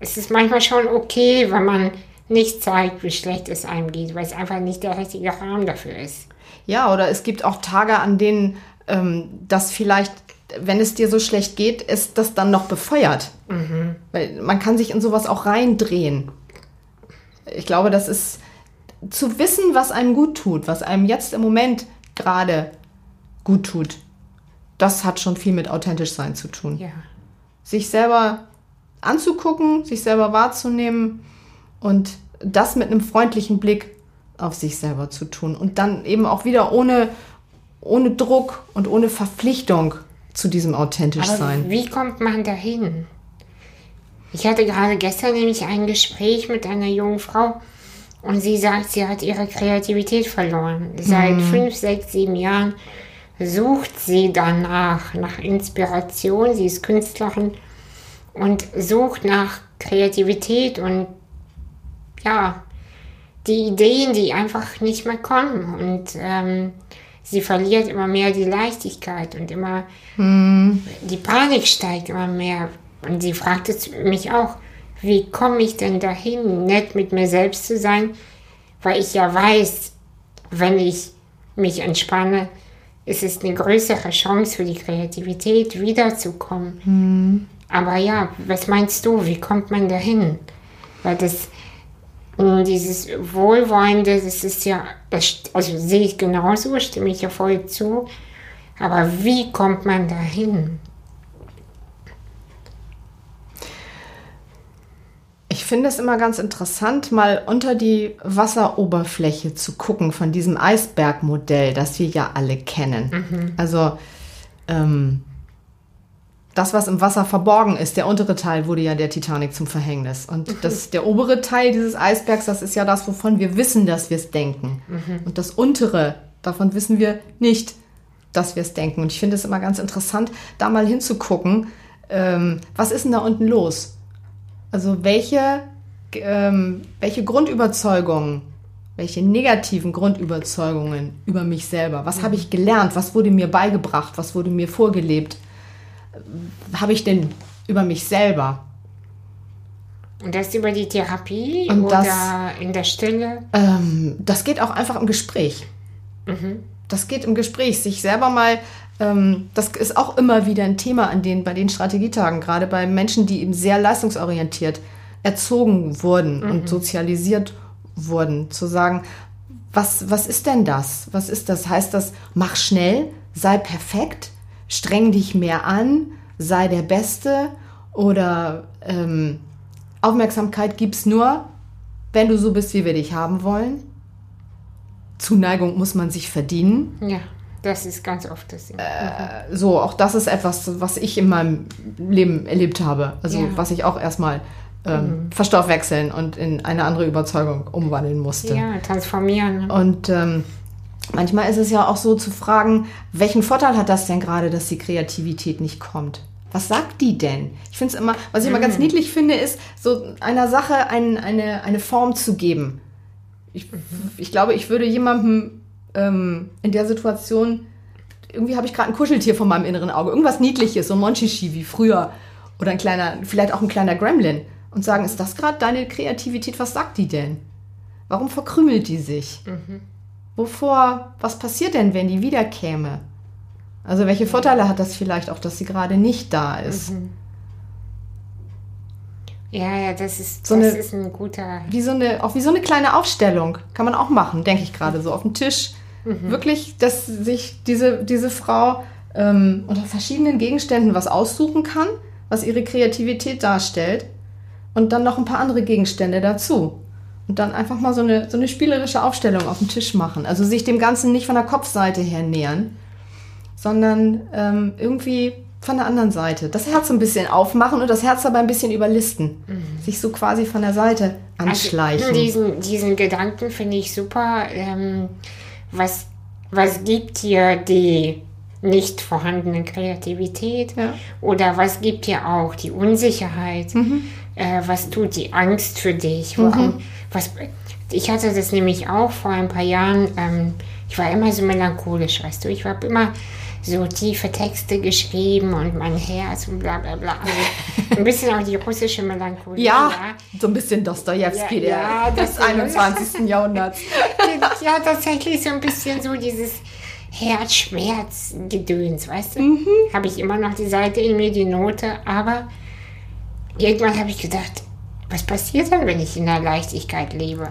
Es ist manchmal schon okay, wenn man nicht zeigt, wie schlecht es einem geht, weil es einfach nicht der richtige Rahmen dafür ist. Ja, oder es gibt auch Tage, an denen ähm, das vielleicht, wenn es dir so schlecht geht, ist das dann noch befeuert. Weil man kann sich in sowas auch reindrehen. Ich glaube, das ist zu wissen, was einem gut tut, was einem jetzt im Moment gerade gut tut. Das hat schon viel mit authentisch sein zu tun. Ja. Sich selber anzugucken, sich selber wahrzunehmen und das mit einem freundlichen Blick auf sich selber zu tun und dann eben auch wieder ohne, ohne Druck und ohne Verpflichtung zu diesem authentisch Aber sein. wie kommt man dahin? Ich hatte gerade gestern nämlich ein Gespräch mit einer jungen Frau und sie sagt, sie hat ihre Kreativität verloren. Seit fünf, sechs, sieben Jahren sucht sie danach, nach Inspiration. Sie ist Künstlerin und sucht nach Kreativität und ja, die Ideen, die einfach nicht mehr kommen. Und ähm, sie verliert immer mehr die Leichtigkeit und immer die Panik steigt immer mehr. Und sie fragte mich auch, wie komme ich denn dahin, nett mit mir selbst zu sein, weil ich ja weiß, wenn ich mich entspanne, ist es eine größere Chance für die Kreativität wiederzukommen. Aber ja, was meinst du, wie kommt man dahin? Weil das, dieses Wohlwollende, das ist ja, das, also sehe ich genauso, stimme ich ja voll zu. Aber wie kommt man dahin? Ich finde es immer ganz interessant, mal unter die Wasseroberfläche zu gucken von diesem Eisbergmodell, das wir ja alle kennen. Also ähm, das, was im Wasser verborgen ist, der untere Teil wurde ja der Titanic zum Verhängnis. Und das, der obere Teil dieses Eisbergs, das ist ja das, wovon wir wissen, dass wir es denken. Und das untere, davon wissen wir nicht, dass wir es denken. Und ich finde es immer ganz interessant, da mal hinzugucken, ähm, was ist denn da unten los? Also welche, ähm, welche Grundüberzeugungen, welche negativen Grundüberzeugungen über mich selber, was habe ich gelernt, was wurde mir beigebracht, was wurde mir vorgelebt, habe ich denn über mich selber? Und das über die Therapie Und oder das- in der Stille? Ähm, das geht auch einfach im Gespräch. Das geht im Gespräch, sich selber mal, ähm, das ist auch immer wieder ein Thema an den, bei den Strategietagen, gerade bei Menschen, die eben sehr leistungsorientiert erzogen wurden und sozialisiert wurden, zu sagen, was, was ist denn das? Was ist das? Heißt das, mach schnell, sei perfekt, streng dich mehr an, sei der Beste oder ähm, Aufmerksamkeit gibt's nur, wenn du so bist, wie wir dich haben wollen? Zuneigung muss man sich verdienen. Ja, das ist ganz oft das. Ding. So, auch das ist etwas, was ich in meinem Leben erlebt habe. Also, Ja. was ich auch erstmal ähm, verstoffwechseln und in eine andere Überzeugung umwandeln musste. ja, transformieren. Und ähm, manchmal ist es ja auch so zu fragen, welchen Vorteil hat das denn gerade, dass die Kreativität nicht kommt? Was sagt die denn? Ich finde es immer, was ich immer ganz niedlich finde, ist, so einer Sache ein, eine, eine Form zu geben. Ich, ich glaube, ich würde jemandem ähm, in der Situation, irgendwie habe ich gerade ein Kuscheltier vor meinem inneren Auge, irgendwas Niedliches, so ein Monchichi wie früher oder ein kleiner, vielleicht auch ein kleiner Gremlin und sagen, ist das gerade deine Kreativität? Was sagt die denn? Warum verkrümelt die sich? Wovor, was passiert denn, wenn die wiederkäme? Also welche Vorteile hat das vielleicht auch, dass sie gerade nicht da ist? Ja, ja, das ist, So das eine- ist ein guter. Wie so eine, auch wie so eine kleine Aufstellung kann man auch machen, denke ich gerade so auf dem Tisch. Wirklich, dass sich diese, diese Frau ähm, unter verschiedenen Gegenständen was aussuchen kann, was ihre Kreativität darstellt und dann noch ein paar andere Gegenstände dazu. Und dann einfach mal so eine, so eine spielerische Aufstellung auf dem Tisch machen. Also sich dem Ganzen nicht von der Kopfseite her nähern, sondern ähm, irgendwie von der anderen Seite. Das Herz ein bisschen aufmachen und das Herz dabei ein bisschen überlisten. Sich so quasi von der Seite anschleichen. Also, diesen, diesen Gedanken finde ich super. Ähm, was, was gibt dir die nicht vorhandene Kreativität Ja. oder was gibt dir auch die Unsicherheit? Äh, was tut die Angst für dich? Warum, was, ich hatte das nämlich auch vor ein paar Jahren. Ähm, ich war immer so melancholisch, weißt du. Ich habe immer so tiefe Texte geschrieben und mein Herz und bla bla bla. Also ein bisschen auch die russische Melancholie. Ja, so ein bisschen Dostojewski Ja, ja, der, des das- 21. Jahrhunderts. [laughs] ja, tatsächlich so ein bisschen so dieses Herzschmerz-Gedöns, weißt du? Mhm. Habe ich immer noch die Seite in mir, die Note, aber irgendwann habe ich gedacht, was passiert dann, wenn ich in der Leichtigkeit lebe?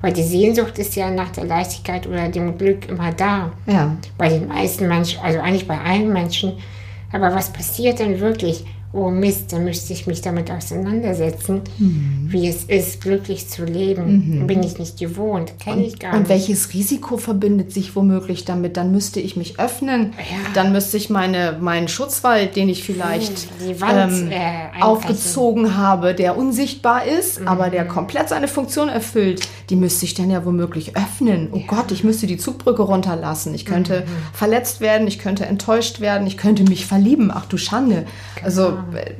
Weil die Sehnsucht ist ja nach der Leichtigkeit oder dem Glück immer da. Ja. Bei den meisten Menschen, also eigentlich bei allen Menschen. Aber was passiert denn wirklich? Oh Mist, dann müsste ich mich damit auseinandersetzen, Mhm. wie es ist, glücklich zu leben. Bin ich nicht gewohnt, kenne ich gar Und nicht. welches Risiko verbindet sich womöglich damit? Dann müsste ich mich öffnen. Ja. Dann müsste ich meine, meinen Schutzwall, den ich vielleicht Die Wand, ähm, äh, aufgezogen habe, der unsichtbar ist, aber Mhm. der komplett seine Funktion erfüllt, die müsste ich dann ja womöglich öffnen. Oh Gott, ich müsste die Zugbrücke runterlassen. Ich könnte Mhm. verletzt werden, ich könnte enttäuscht werden, ich könnte mich verlieben. Ach du Schande. Also Äh,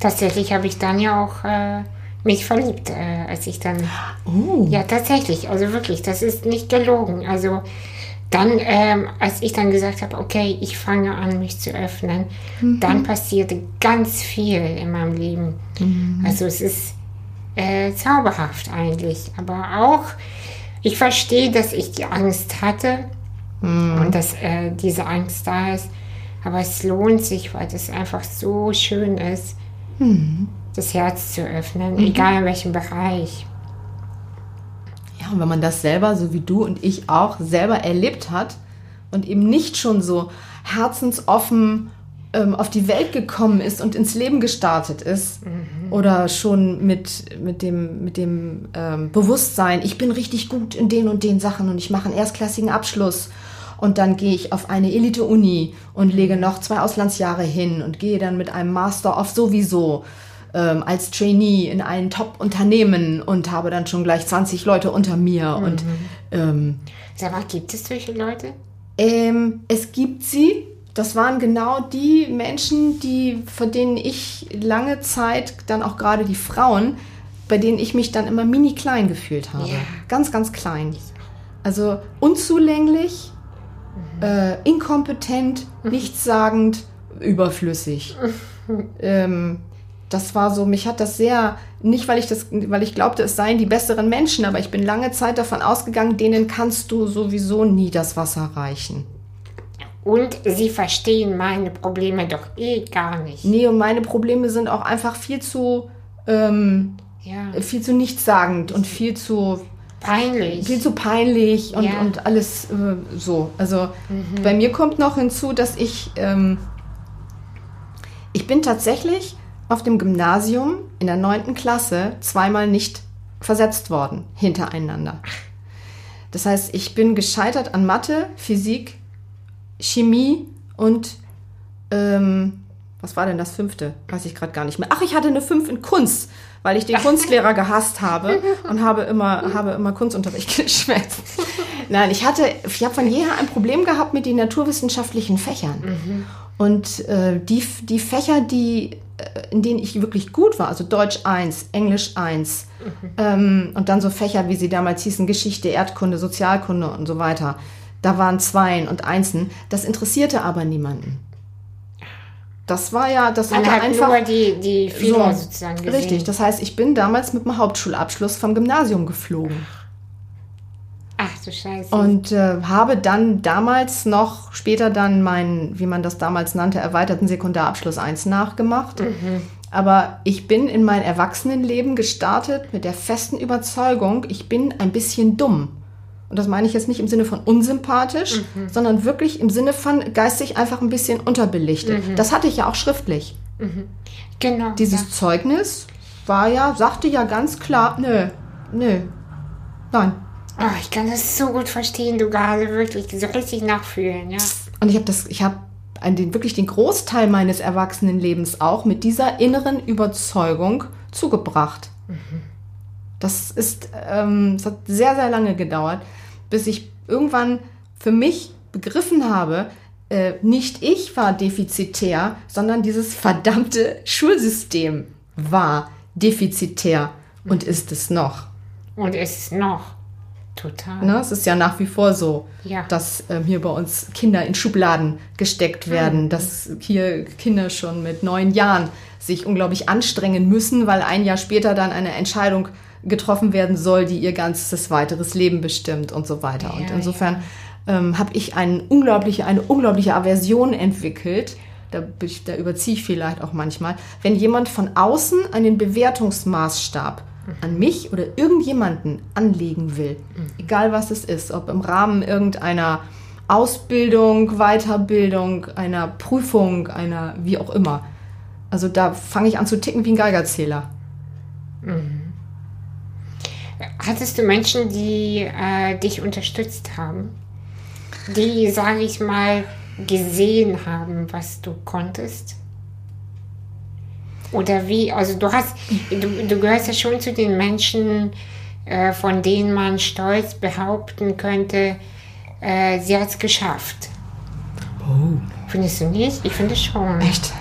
Tatsächlich habe ich dann ja auch äh, mich verliebt, äh, als ich dann. Oh. Ja, tatsächlich. Also wirklich, das ist nicht gelogen. Also dann, ähm, als ich dann gesagt habe, okay, ich fange an, mich zu öffnen, dann passierte ganz viel in meinem Leben. Also es ist äh, zauberhaft eigentlich. Aber auch, ich verstehe, dass ich die Angst hatte und dass äh, diese Angst da ist. Aber es lohnt sich, weil es einfach so schön ist, das Herz zu öffnen, egal in welchem Bereich. Ja, und wenn man das selber, so wie du und ich auch, selber erlebt hat und eben nicht schon so herzensoffen ähm, auf die Welt gekommen ist und ins Leben gestartet ist oder schon mit, mit dem, mit dem ähm, Bewusstsein, ich bin richtig gut in den und den Sachen und ich mache einen erstklassigen Abschluss und dann gehe ich auf eine Elite-Uni und lege noch zwei Auslandsjahre hin und gehe dann mit einem Master of sowieso ähm, als Trainee in ein Top-Unternehmen und habe dann schon gleich 20 Leute unter mir. Und ähm, Sag mal, gibt es solche Leute? ähm, es gibt sie. Das waren genau die Menschen, die, vor denen ich lange Zeit, dann auch gerade die Frauen, bei denen ich mich dann immer mini klein gefühlt habe. Ja. Ganz, ganz klein. Also unzulänglich, äh, inkompetent, nichtssagend, überflüssig. [laughs] ähm, das war so, mich hat das sehr, nicht weil ich das, weil ich glaubte, es seien die besseren Menschen, aber ich bin lange Zeit davon ausgegangen, denen kannst du sowieso nie das Wasser reichen. Und sie verstehen meine Probleme doch eh gar nicht. Nee, und meine Probleme sind auch einfach viel zu, ähm, Ja, viel zu nichtssagend und viel zu, peinlich. viel zu peinlich und, Ja. und alles äh, so. Also bei mir kommt noch hinzu, dass ich, ähm, ich bin tatsächlich auf dem Gymnasium in der neunten Klasse zweimal nicht versetzt worden, hintereinander. Das heißt, ich bin gescheitert an Mathe, Physik, Chemie und ähm, was war denn das fünfte? Weiß ich gerade gar nicht mehr. Ach, ich hatte eine fünf in Kunst, weil ich den [laughs] Kunstlehrer gehasst habe und habe immer, habe immer Kunstunterricht [laughs] geschwänzt. Nein, ich hatte, ich habe von jeher ein Problem gehabt mit den naturwissenschaftlichen Fächern. Und äh, die, die Fächer, die, äh, in denen ich wirklich gut war, also Deutsch 1, Englisch 1, ähm, und dann so Fächer, wie sie damals hießen, Geschichte, Erdkunde, Sozialkunde und so weiter, da waren Zweien und Einsen. Das interessierte aber niemanden. Das war ja, das Man hat einfach. nur die, die Figur So, sozusagen gesehen. Richtig, das heißt, ich bin damals mit dem Hauptschulabschluss vom Gymnasium geflogen Ach du Scheiße. und äh, habe dann damals noch später dann meinen, wie man das damals nannte, erweiterten Sekundarabschluss 1 nachgemacht. Aber ich bin in mein Erwachsenenleben gestartet mit der festen Überzeugung, ich bin ein bisschen dumm. Und das meine ich jetzt nicht im Sinne von unsympathisch, sondern wirklich im Sinne von geistig einfach ein bisschen unterbelichtet. Das hatte ich ja auch schriftlich. genau. Dieses ja. Zeugnis war ja, sagte ja ganz klar, nö, nö, nein. Oh, ich kann das so gut verstehen, du gerade wirklich so richtig nachfühlen, ja. Und ich habe das, ich habe den, wirklich den Großteil meines Erwachsenenlebens auch mit dieser inneren Überzeugung zugebracht. Das ist, ähm, es hat sehr, sehr lange gedauert, bis ich irgendwann für mich begriffen habe, äh, nicht ich war defizitär, sondern dieses verdammte Schulsystem war defizitär und ist es noch. Und ist es noch. Total. Ne? Es ist ja nach wie vor so, Ja. dass ähm, hier bei uns Kinder in Schubladen gesteckt werden, dass hier Kinder schon mit neun Jahren sich unglaublich anstrengen müssen, weil ein Jahr später dann eine Entscheidung getroffen werden soll, die ihr ganzes weiteres Leben bestimmt und so weiter. und Ja, insofern ähm, habe ich eine unglaubliche, eine unglaubliche Aversion entwickelt. Da, da überziehe ich vielleicht auch manchmal, wenn jemand von außen einen Bewertungsmaßstab an mich oder irgendjemanden anlegen will, egal was es ist, ob im Rahmen irgendeiner Ausbildung, Weiterbildung, einer Prüfung, einer wie auch immer. Also da fange ich an zu ticken wie ein Geigerzähler. Hattest du Menschen, die äh, dich unterstützt haben? Die, sage ich mal, gesehen haben, was du konntest? Oder wie? Also du hast, du, du gehörst ja schon zu den Menschen, äh, von denen man stolz behaupten könnte, äh, sie hat es geschafft. Findest du nicht? Ich finde schon. Echt?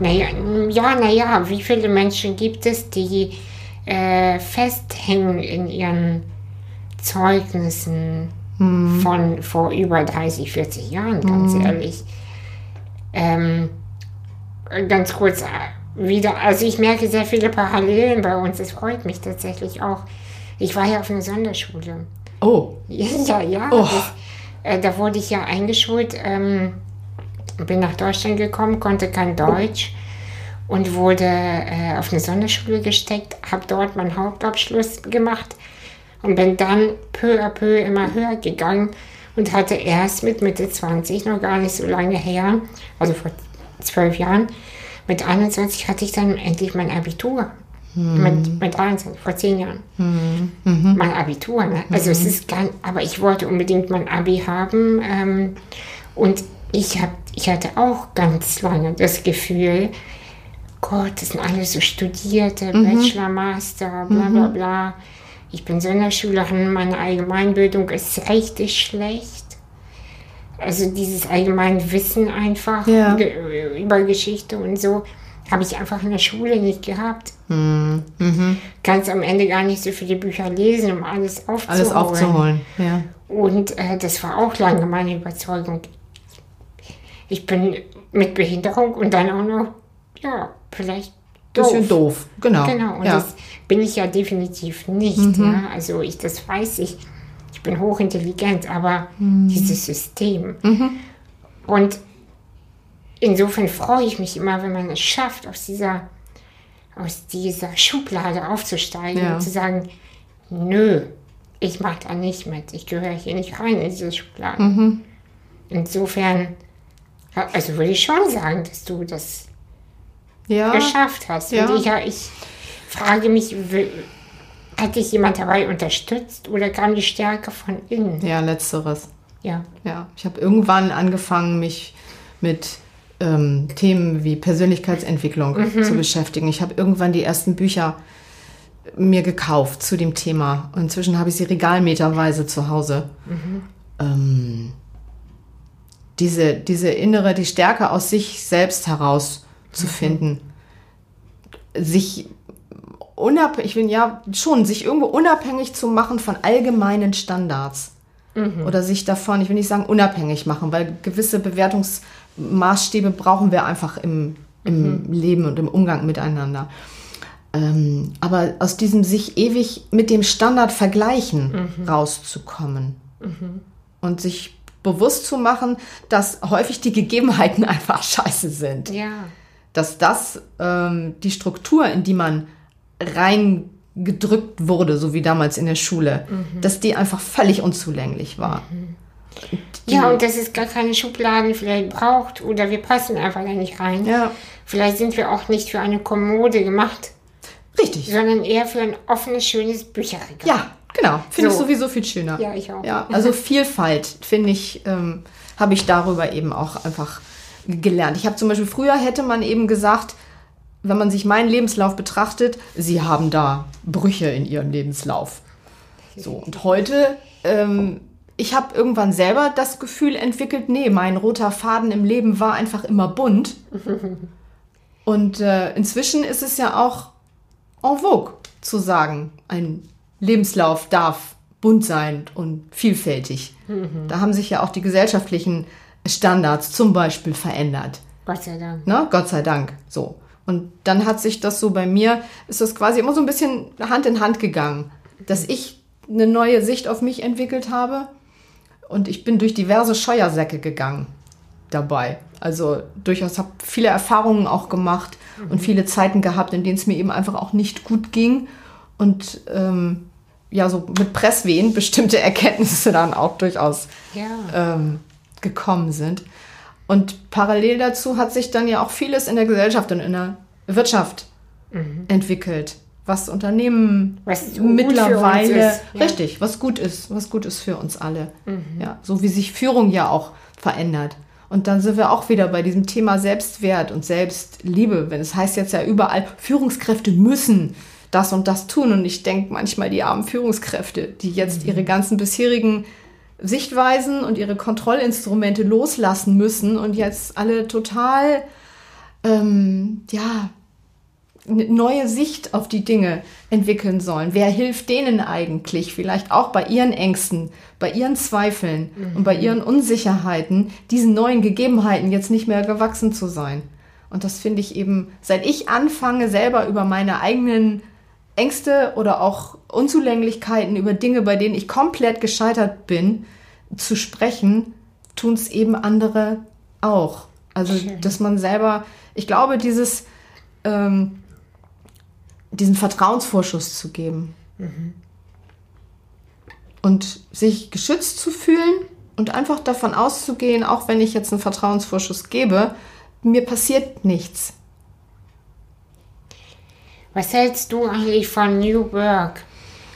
Naja, ja, naja, wie viele Menschen gibt es, die äh, festhängen in ihren Zeugnissen von vor über 30, 40 Jahren, ganz ehrlich. Ähm, ganz kurz äh, wieder, also ich merke sehr viele Parallelen bei uns, es freut mich tatsächlich auch. Ich war ja auf einer Sonderschule. Oh, [laughs] Ja, ja. Oh. Das, äh, da wurde ich ja eingeschult, ähm, bin nach Deutschland gekommen, konnte kein Deutsch und wurde äh, auf eine Sonderschule gesteckt, habe dort meinen Hauptabschluss gemacht und bin dann peu à peu immer höher gegangen und hatte erst mit Mitte 20, noch gar nicht so lange her, also vor zwölf Jahren, mit 21 hatte ich dann endlich mein Abitur. Mit, mit 23, vor zehn Jahren mein Abitur. Ne? Also es ist gar, aber ich wollte unbedingt mein Abi haben ähm, und ich hab, ich hatte auch ganz lange das Gefühl, Gott, das sind alles so Studierte, Bachelor, Master, bla bla bla. Ich bin Sonderschülerin, meine Allgemeinbildung ist richtig schlecht. Also dieses allgemeine Wissen einfach Ja. über Geschichte und so habe ich einfach in der Schule nicht gehabt kannst am Ende gar nicht so viele Bücher lesen, um alles aufzuholen. alles aufzuholen. Ja. Und äh, das war auch lange meine Überzeugung. Ich bin mit Behinderung und dann auch noch, ja, vielleicht doof. Bisschen doof. Genau. Genau, und ja. das bin ich ja definitiv nicht. Ja? Also ich, das weiß ich. Ich bin hochintelligent, aber dieses System. Und insofern freue ich mich immer, wenn man es schafft, aus dieser, aus dieser Schublade aufzusteigen Ja. und zu sagen, nö, ich mache da nicht mit. Ich gehöre hier nicht rein in diese Schublade. Insofern, also würde ich schon sagen, dass du das ja. geschafft hast. Ja. Und ich, ich frage mich, hat dich jemand dabei unterstützt oder kam die Stärke von innen? ja, letzteres. Ja. Ja, ich habe irgendwann angefangen, mich mit ähm, Themen wie Persönlichkeitsentwicklung zu beschäftigen. Ich habe irgendwann die ersten Bücher mir gekauft zu dem Thema. Und inzwischen habe ich sie regalmeterweise zu Hause. Ähm, diese, diese innere, die Stärke aus sich selbst herauszufinden, sich unabhängig, ich bin ja schon, sich irgendwo unabhängig zu machen von allgemeinen Standards. Oder sich davon, ich will nicht sagen unabhängig machen, weil gewisse Bewertungsmaßstäbe brauchen wir einfach im, im Leben und im Umgang miteinander. Ähm, aber aus diesem sich ewig mit dem Standard vergleichen rauszukommen und sich bewusst zu machen, dass häufig die Gegebenheiten [laughs] einfach scheiße sind. Ja. Dass das ähm, die Struktur, in die man reingedrückt wurde, so wie damals in der Schule, dass die einfach völlig unzulänglich war. Ja, und dass es gar keine Schubladen vielleicht braucht oder wir passen einfach da nicht rein. Ja, Vielleicht sind wir auch nicht für eine Kommode gemacht, richtig. sondern eher für ein offenes, schönes Bücherregal. Ja, genau. Finde So. ich sowieso viel schöner. Ja, ich auch. Ja, also Vielfalt, finde ich, ähm, habe ich darüber eben auch einfach gelernt. Ich habe zum Beispiel, früher hätte man eben gesagt, wenn man sich meinen Lebenslauf betrachtet, sie haben da Brüche in ihrem Lebenslauf. So, und heute ähm, ich habe irgendwann selber das Gefühl entwickelt, nee, mein roter Faden im Leben war einfach immer bunt. [laughs] Und äh, inzwischen ist es ja auch en vogue zu sagen, ein Lebenslauf darf bunt sein und vielfältig. Mhm. Da haben sich ja auch die gesellschaftlichen Standards zum Beispiel verändert. Gott sei Dank. Ne? Gott sei Dank. So. Und dann hat sich das so bei mir, ist das quasi immer so ein bisschen Hand in Hand gegangen, dass ich eine neue Sicht auf mich entwickelt habe und ich bin durch diverse Scheuersäcke gegangen dabei. Also durchaus habe viele Erfahrungen auch gemacht mhm. und viele Zeiten gehabt, in denen es mir eben einfach auch nicht gut ging und ähm, ja, so mit Presswehen [laughs] bestimmte Erkenntnisse dann auch durchaus ja. ähm, gekommen sind. Und parallel dazu hat sich dann ja auch vieles in der Gesellschaft und in der Wirtschaft mhm. entwickelt, was Unternehmen was mittlerweile ist, ja. richtig, was gut ist, was gut ist für uns alle. Mhm. Ja, so wie sich Führung ja auch verändert. Und dann sind wir auch wieder bei diesem Thema Selbstwert und Selbstliebe. Wenn es heißt jetzt ja überall, Führungskräfte müssen das und das tun. Und ich denke manchmal die armen Führungskräfte, die jetzt mhm. ihre ganzen bisherigen Sichtweisen und ihre Kontrollinstrumente loslassen müssen und jetzt alle total, ähm, ja, eine neue Sicht auf die Dinge entwickeln sollen. Wer hilft denen eigentlich? Vielleicht auch bei ihren Ängsten, bei ihren Zweifeln mhm. und bei ihren Unsicherheiten, diesen neuen Gegebenheiten jetzt nicht mehr gewachsen zu sein. Und das finde ich eben, seit ich anfange, selber über meine eigenen Ängste oder auch Unzulänglichkeiten, über Dinge, bei denen ich komplett gescheitert bin, zu sprechen, tun es eben andere auch. Also, dass man selber, ich glaube, dieses, ähm, diesen Vertrauensvorschuss zu geben mhm. und sich geschützt zu fühlen und einfach davon auszugehen, auch wenn ich jetzt einen Vertrauensvorschuss gebe, mir passiert nichts. Was hältst du eigentlich von New Work?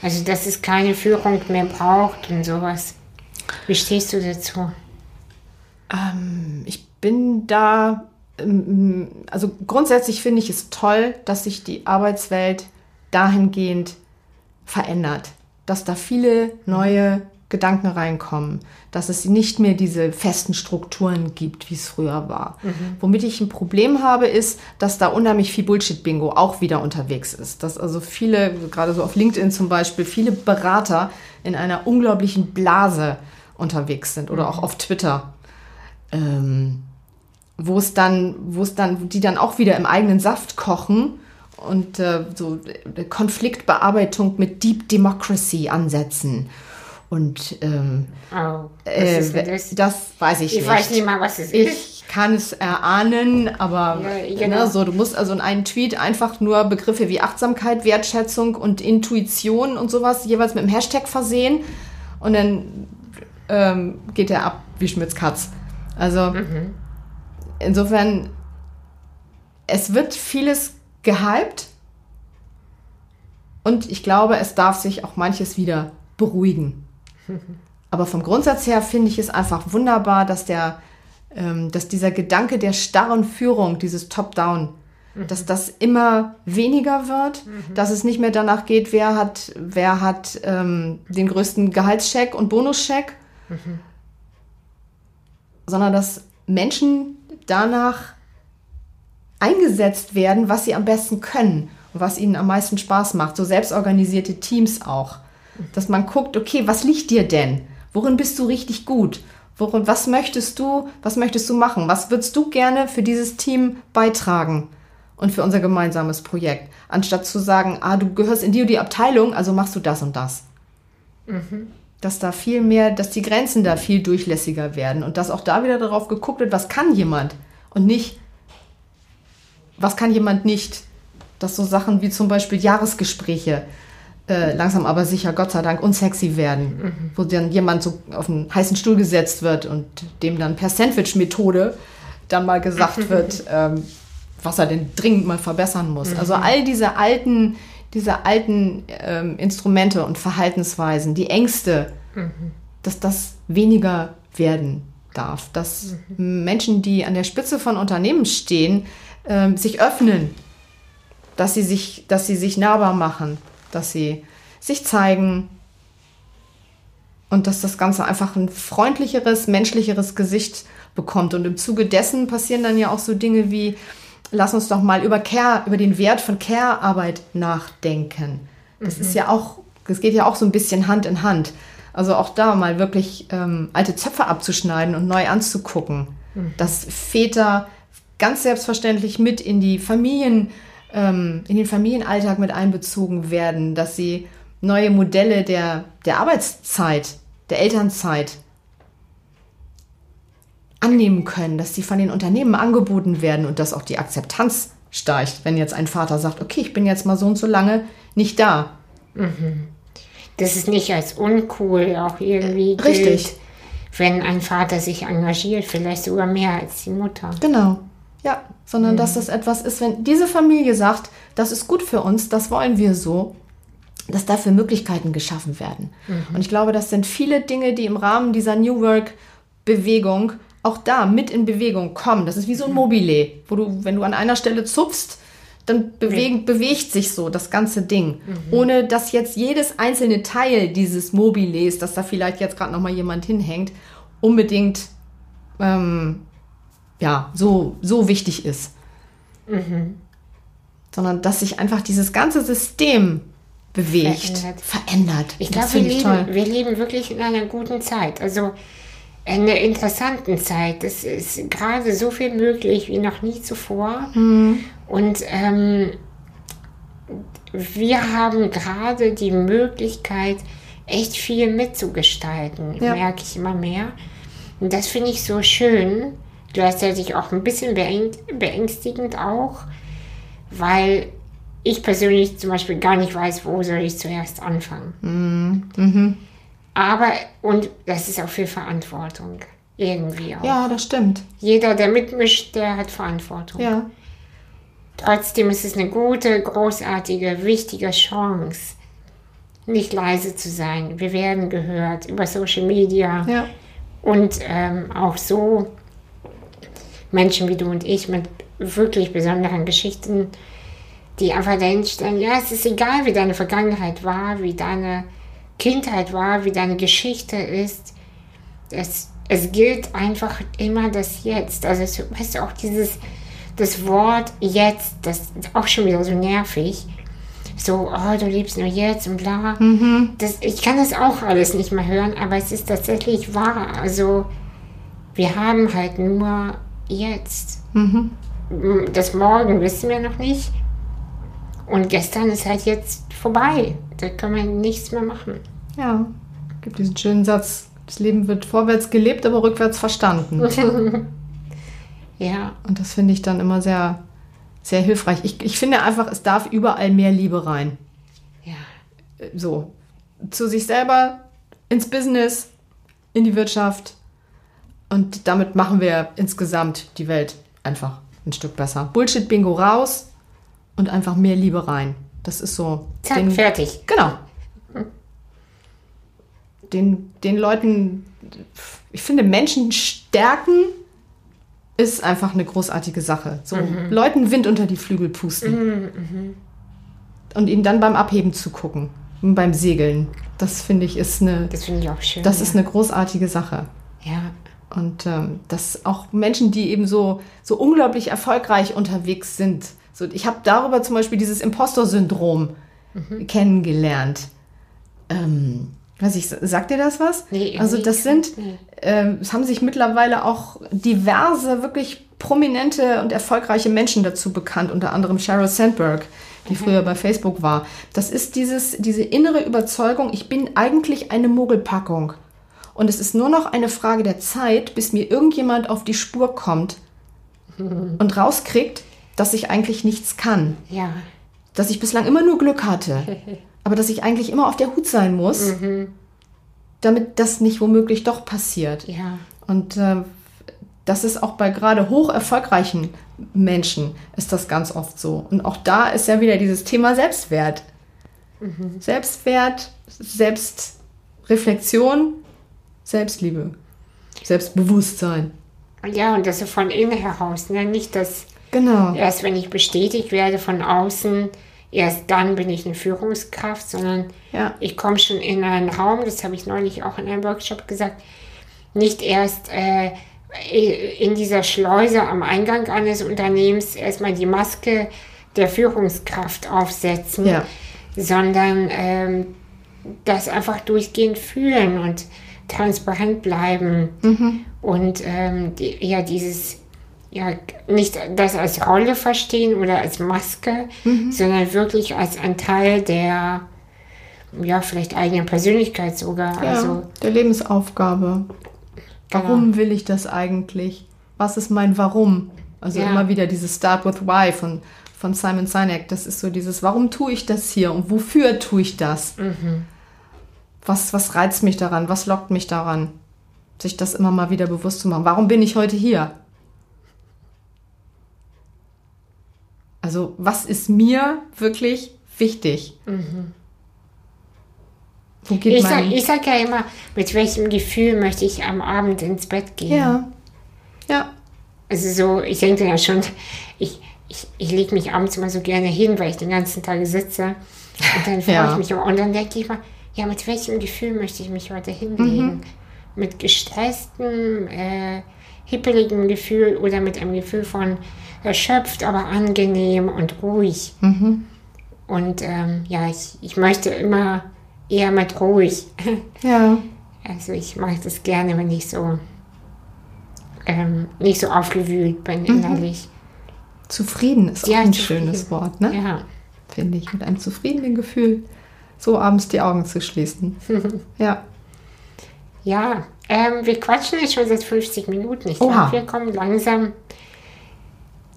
Also, dass es keine Führung mehr braucht und sowas. Wie stehst du dazu? Ähm, ich bin da, ähm, also grundsätzlich finde ich es toll, dass sich die Arbeitswelt dahingehend verändert, dass da viele neue Gedanken reinkommen, dass es nicht mehr diese festen Strukturen gibt, wie es früher war. Mhm. Womit ich ein Problem habe, ist, dass da unheimlich viel Bullshit-Bingo auch wieder unterwegs ist. Dass also viele, gerade so auf LinkedIn zum Beispiel, viele Berater in einer unglaublichen Blase unterwegs sind oder mhm. auch auf Twitter. Ähm, wo es dann, wo es dann, die dann auch wieder im eigenen Saft kochen und äh, so Konfliktbearbeitung mit Deep Democracy ansetzen und ähm, oh, äh, das? das? weiß ich, ich nicht. Ich weiß nicht mal, was es ich ist. Ich kann es erahnen, aber ja, genau. ne, so, du musst also in einen Tweet einfach nur Begriffe wie Achtsamkeit, Wertschätzung und Intuition und sowas jeweils mit einem Hashtag versehen und dann ähm, geht er ab wie Schmitz Katz. Also mhm. insofern, es wird vieles gehypt und ich glaube, es darf sich auch manches wieder beruhigen. Aber vom Grundsatz her finde ich es einfach wunderbar, dass der, ähm, dass dieser Gedanke der starren Führung, dieses Top-Down, mhm. dass das immer weniger wird, mhm. dass es nicht mehr danach geht, wer hat, wer hat ähm, den größten Gehaltscheck und Bonuscheck, mhm. sondern dass Menschen danach eingesetzt werden, was sie am besten können und was ihnen am meisten Spaß macht. So selbstorganisierte Teams auch. Dass man guckt, okay, was liegt dir denn? Worin bist du richtig gut? Worin, was möchtest du, was möchtest du machen? Was würdest du gerne für dieses Team beitragen und für unser gemeinsames Projekt? Anstatt zu sagen, ah, du gehörst in die und die Abteilung, also machst du das und das. Mhm. Dass da viel mehr, dass die Grenzen da viel durchlässiger werden und dass auch da wieder darauf geguckt wird, was kann jemand und nicht, was kann jemand nicht. Dass so Sachen wie zum Beispiel Jahresgespräche, äh, langsam aber sicher, Gott sei Dank, unsexy werden. Mhm. Wo dann jemand so auf einen heißen Stuhl gesetzt wird und dem dann per Sandwich-Methode dann mal gesagt [laughs] wird, ähm, was er denn dringend mal verbessern muss. Mhm. Also all diese alten, diese alten ähm, Instrumente und Verhaltensweisen, die Ängste, mhm. dass das weniger werden darf. Dass mhm. Menschen, die an der Spitze von Unternehmen stehen, ähm, sich öffnen, dass sie sich, dass sie sich nahbar machen dass sie sich zeigen, und dass das Ganze einfach ein freundlicheres, menschlicheres Gesicht bekommt. Und im Zuge dessen passieren dann ja auch so Dinge wie, lass uns doch mal über Care, über den Wert von Care-Arbeit nachdenken. Das mhm. ist ja auch, das geht ja auch so ein bisschen Hand in Hand. Also auch da mal wirklich ähm, alte Zöpfe abzuschneiden und neu anzugucken, mhm. dass Väter ganz selbstverständlich mit in die Familien, ähm, in den Familienalltag mit einbezogen werden, dass sie neue Modelle der, der Arbeitszeit, der Elternzeit annehmen können, dass sie von den Unternehmen angeboten werden und dass auch die Akzeptanz steigt, wenn jetzt ein Vater sagt, okay, ich bin jetzt mal so und so lange nicht da. Mhm. Das ist nicht als uncool auch irgendwie gilt, Richtig. wenn ein Vater sich engagiert, vielleicht sogar mehr als die Mutter. Genau. Ja, sondern mhm. dass das etwas ist, wenn diese Familie sagt, das ist gut für uns, das wollen wir so, dass dafür Möglichkeiten geschaffen werden. Mhm. Und ich glaube, das sind viele Dinge, die im Rahmen dieser New Work-Bewegung auch da mit in Bewegung kommen. Das ist wie so ein mhm. Mobile, wo du, wenn du an einer Stelle zupfst, dann bewegt, bewegt sich so das ganze Ding. Mhm. Ohne dass jetzt jedes einzelne Teil dieses Mobiles, dass da vielleicht jetzt gerade noch mal jemand hinhängt, unbedingt ähm, ja, so, so wichtig ist. Mhm. Sondern dass sich einfach dieses ganze System bewegt, verändert. verändert. Ich glaube, wir, leben, wir leben wirklich in einer guten Zeit. Also in einer interessanten Zeit. Es ist gerade so viel möglich wie noch nie zuvor. Mhm. Und ähm, wir haben gerade die Möglichkeit, echt viel mitzugestalten, ja. merke ich immer mehr. Und das finde ich so schön, gleichzeitig auch ein bisschen beängstigend auch, weil ich persönlich zum Beispiel gar nicht weiß, wo soll ich zuerst anfangen. Mhm. Mhm. Aber, und das ist auch viel Verantwortung. Irgendwie auch. Ja, das stimmt. Jeder, der mitmischt, der hat Verantwortung. Ja. Trotzdem ist es eine gute, großartige, wichtige Chance, nicht leise zu sein. Wir werden gehört über Social Media ja. und ähm, auch so Menschen wie du und ich mit wirklich besonderen Geschichten, die einfach dahin stellen, ja, es ist egal, wie deine Vergangenheit war, wie deine Kindheit war, wie deine Geschichte ist. Es, es gilt einfach immer das Jetzt. Also es, weißt du, auch dieses, das Wort Jetzt, das ist auch schon wieder so nervig. So, oh, du lebst nur jetzt und bla. Mhm. Das, ich kann das auch alles nicht mehr hören, aber es ist tatsächlich wahr. Also wir haben halt nur jetzt. Mhm. Das Morgen wissen wir noch nicht. Und gestern ist halt jetzt vorbei. Da kann man nichts mehr machen. Ja, gibt diesen schönen Satz, das Leben wird vorwärts gelebt, aber rückwärts verstanden. [laughs] ja. Und das finde ich dann immer sehr, sehr hilfreich. Ich, ich finde einfach, es darf überall mehr Liebe rein. Ja. So. Zu sich selber, ins Business, in die Wirtschaft, und damit machen wir insgesamt die Welt einfach ein Stück besser. Bullshit-Bingo raus und einfach mehr Liebe rein. Das ist so. Zack, den, fertig. Genau. Den, den Leuten, ich finde, Menschen stärken ist einfach eine großartige Sache. So mhm. Leuten Wind unter die Flügel pusten. Mhm, mh. Und ihnen dann beim Abheben zugucken. Beim Segeln. Das finde ich ist eine. Das finde ich auch schön. Das ja. ist eine großartige Sache. Ja, und ähm, dass auch Menschen, die eben so, so unglaublich erfolgreich unterwegs sind. So, ich habe darüber zum Beispiel dieses Impostor-Syndrom mhm. kennengelernt. Ähm, weiß ich, sagt dir das was? Nee, also das sind, ähm, es haben sich mittlerweile auch diverse, wirklich prominente und erfolgreiche Menschen dazu bekannt, unter anderem Sheryl Sandberg, die mhm. früher bei Facebook war. Das ist dieses, diese innere Überzeugung, ich bin eigentlich eine Mogelpackung. Und es ist nur noch eine Frage der Zeit, bis mir irgendjemand auf die Spur kommt [laughs] und rauskriegt, dass ich eigentlich nichts kann. Ja. Dass ich bislang immer nur Glück hatte. [laughs] aber dass ich eigentlich immer auf der Hut sein muss, mhm. damit das nicht womöglich doch passiert. Ja. Und äh, das ist auch bei gerade hoch erfolgreichen Menschen ist das ganz oft so. Und auch da ist ja wieder dieses Thema Selbstwert. Mhm. Selbstwert, Selbstreflexion, Selbstliebe, Selbstbewusstsein. Ja, und das von innen heraus, ne? nicht das genau. erst, wenn ich bestätigt werde von außen, erst dann bin ich eine Führungskraft, sondern Ja. ich komme schon in einen Raum, das habe ich neulich auch in einem Workshop gesagt, nicht erst äh, in dieser Schleuse am Eingang eines Unternehmens erstmal die Maske der Führungskraft aufsetzen, Ja. sondern ähm, das einfach durchgehend fühlen und transparent bleiben und ähm, die, ja dieses ja nicht das als Rolle verstehen oder als Maske, sondern wirklich als ein Teil der ja vielleicht eigenen Persönlichkeit sogar. Ja, Also der Lebensaufgabe. Warum will ich das eigentlich? Was ist mein Warum? Also Ja. immer wieder dieses Start with Why von, von Simon Sinek. Das ist so dieses, warum tue ich das hier und wofür tue ich das? Was, was reizt mich daran? Was lockt mich daran? Sich das immer mal wieder bewusst zu machen. Warum bin ich heute hier? Also was ist mir wirklich wichtig? Wo geht ich mein... sag, ich sag ja immer, mit welchem Gefühl möchte ich am Abend ins Bett gehen. ja, ja, Also so, ich denke ja schon, ich, ich, ich lege mich abends immer so gerne hin, weil ich den ganzen Tag sitze. Und dann [laughs] freue Ja. ich mich immer. Und dann denke ich mal, ja, mit welchem Gefühl möchte ich mich heute hinlegen? Mit gestresstem, äh, hippeligem Gefühl oder mit einem Gefühl von erschöpft, aber angenehm und ruhig. Und ähm, ja, ich, ich möchte immer eher mit ruhig. [laughs] ja. Also ich mag das gerne, wenn ich so ähm, nicht so aufgewühlt bin innerlich. Zufrieden ist Ja, auch ein zufrieden. schönes Wort, ne? Ja. Finde ich. Mit einem zufriedenen Gefühl, so abends die Augen zu schließen. [laughs] ja. Ja, ähm, wir quatschen jetzt schon seit 50 Minuten. Ich glaube, wir kommen langsam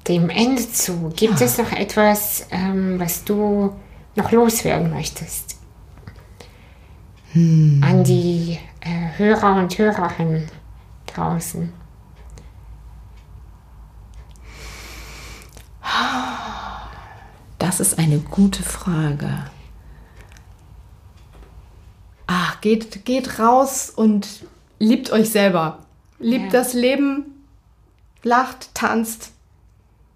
dem Ende zu. Gibt es noch etwas, ähm, was du noch loswerden möchtest? An die äh, Hörer und Hörerinnen draußen. Das ist eine gute Frage. Ah, geht, geht raus und liebt euch selber. Liebt Ja. das Leben, lacht, tanzt,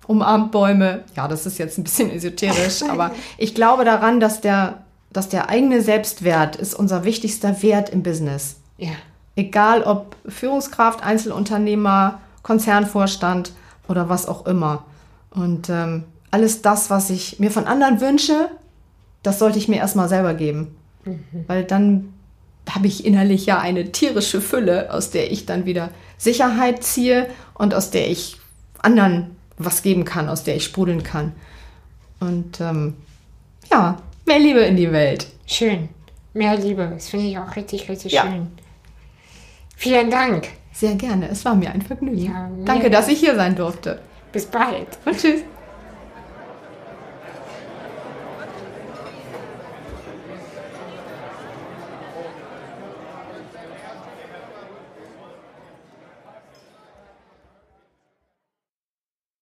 umarmt Bäume. Ja, das ist jetzt ein bisschen esoterisch, [laughs] aber ich glaube daran, dass der, dass der eigene Selbstwert ist unser wichtigster Wert im Business. Ja, Egal ob Führungskraft, Einzelunternehmer, Konzernvorstand oder was auch immer. Und ähm, alles das, was ich mir von anderen wünsche, das sollte ich mir erstmal selber geben. Weil dann habe ich innerlich ja eine tierische Fülle, aus der ich dann wieder Sicherheit ziehe und aus der ich anderen was geben kann, aus der ich sprudeln kann. Und ähm, ja, mehr Liebe in die Welt. schön. Mehr Liebe. Das finde ich auch richtig, richtig Ja. schön. Vielen Dank. Sehr gerne, es war mir ein Vergnügen. Ja, Danke, dass ich hier sein durfte. Bis bald. Und tschüss.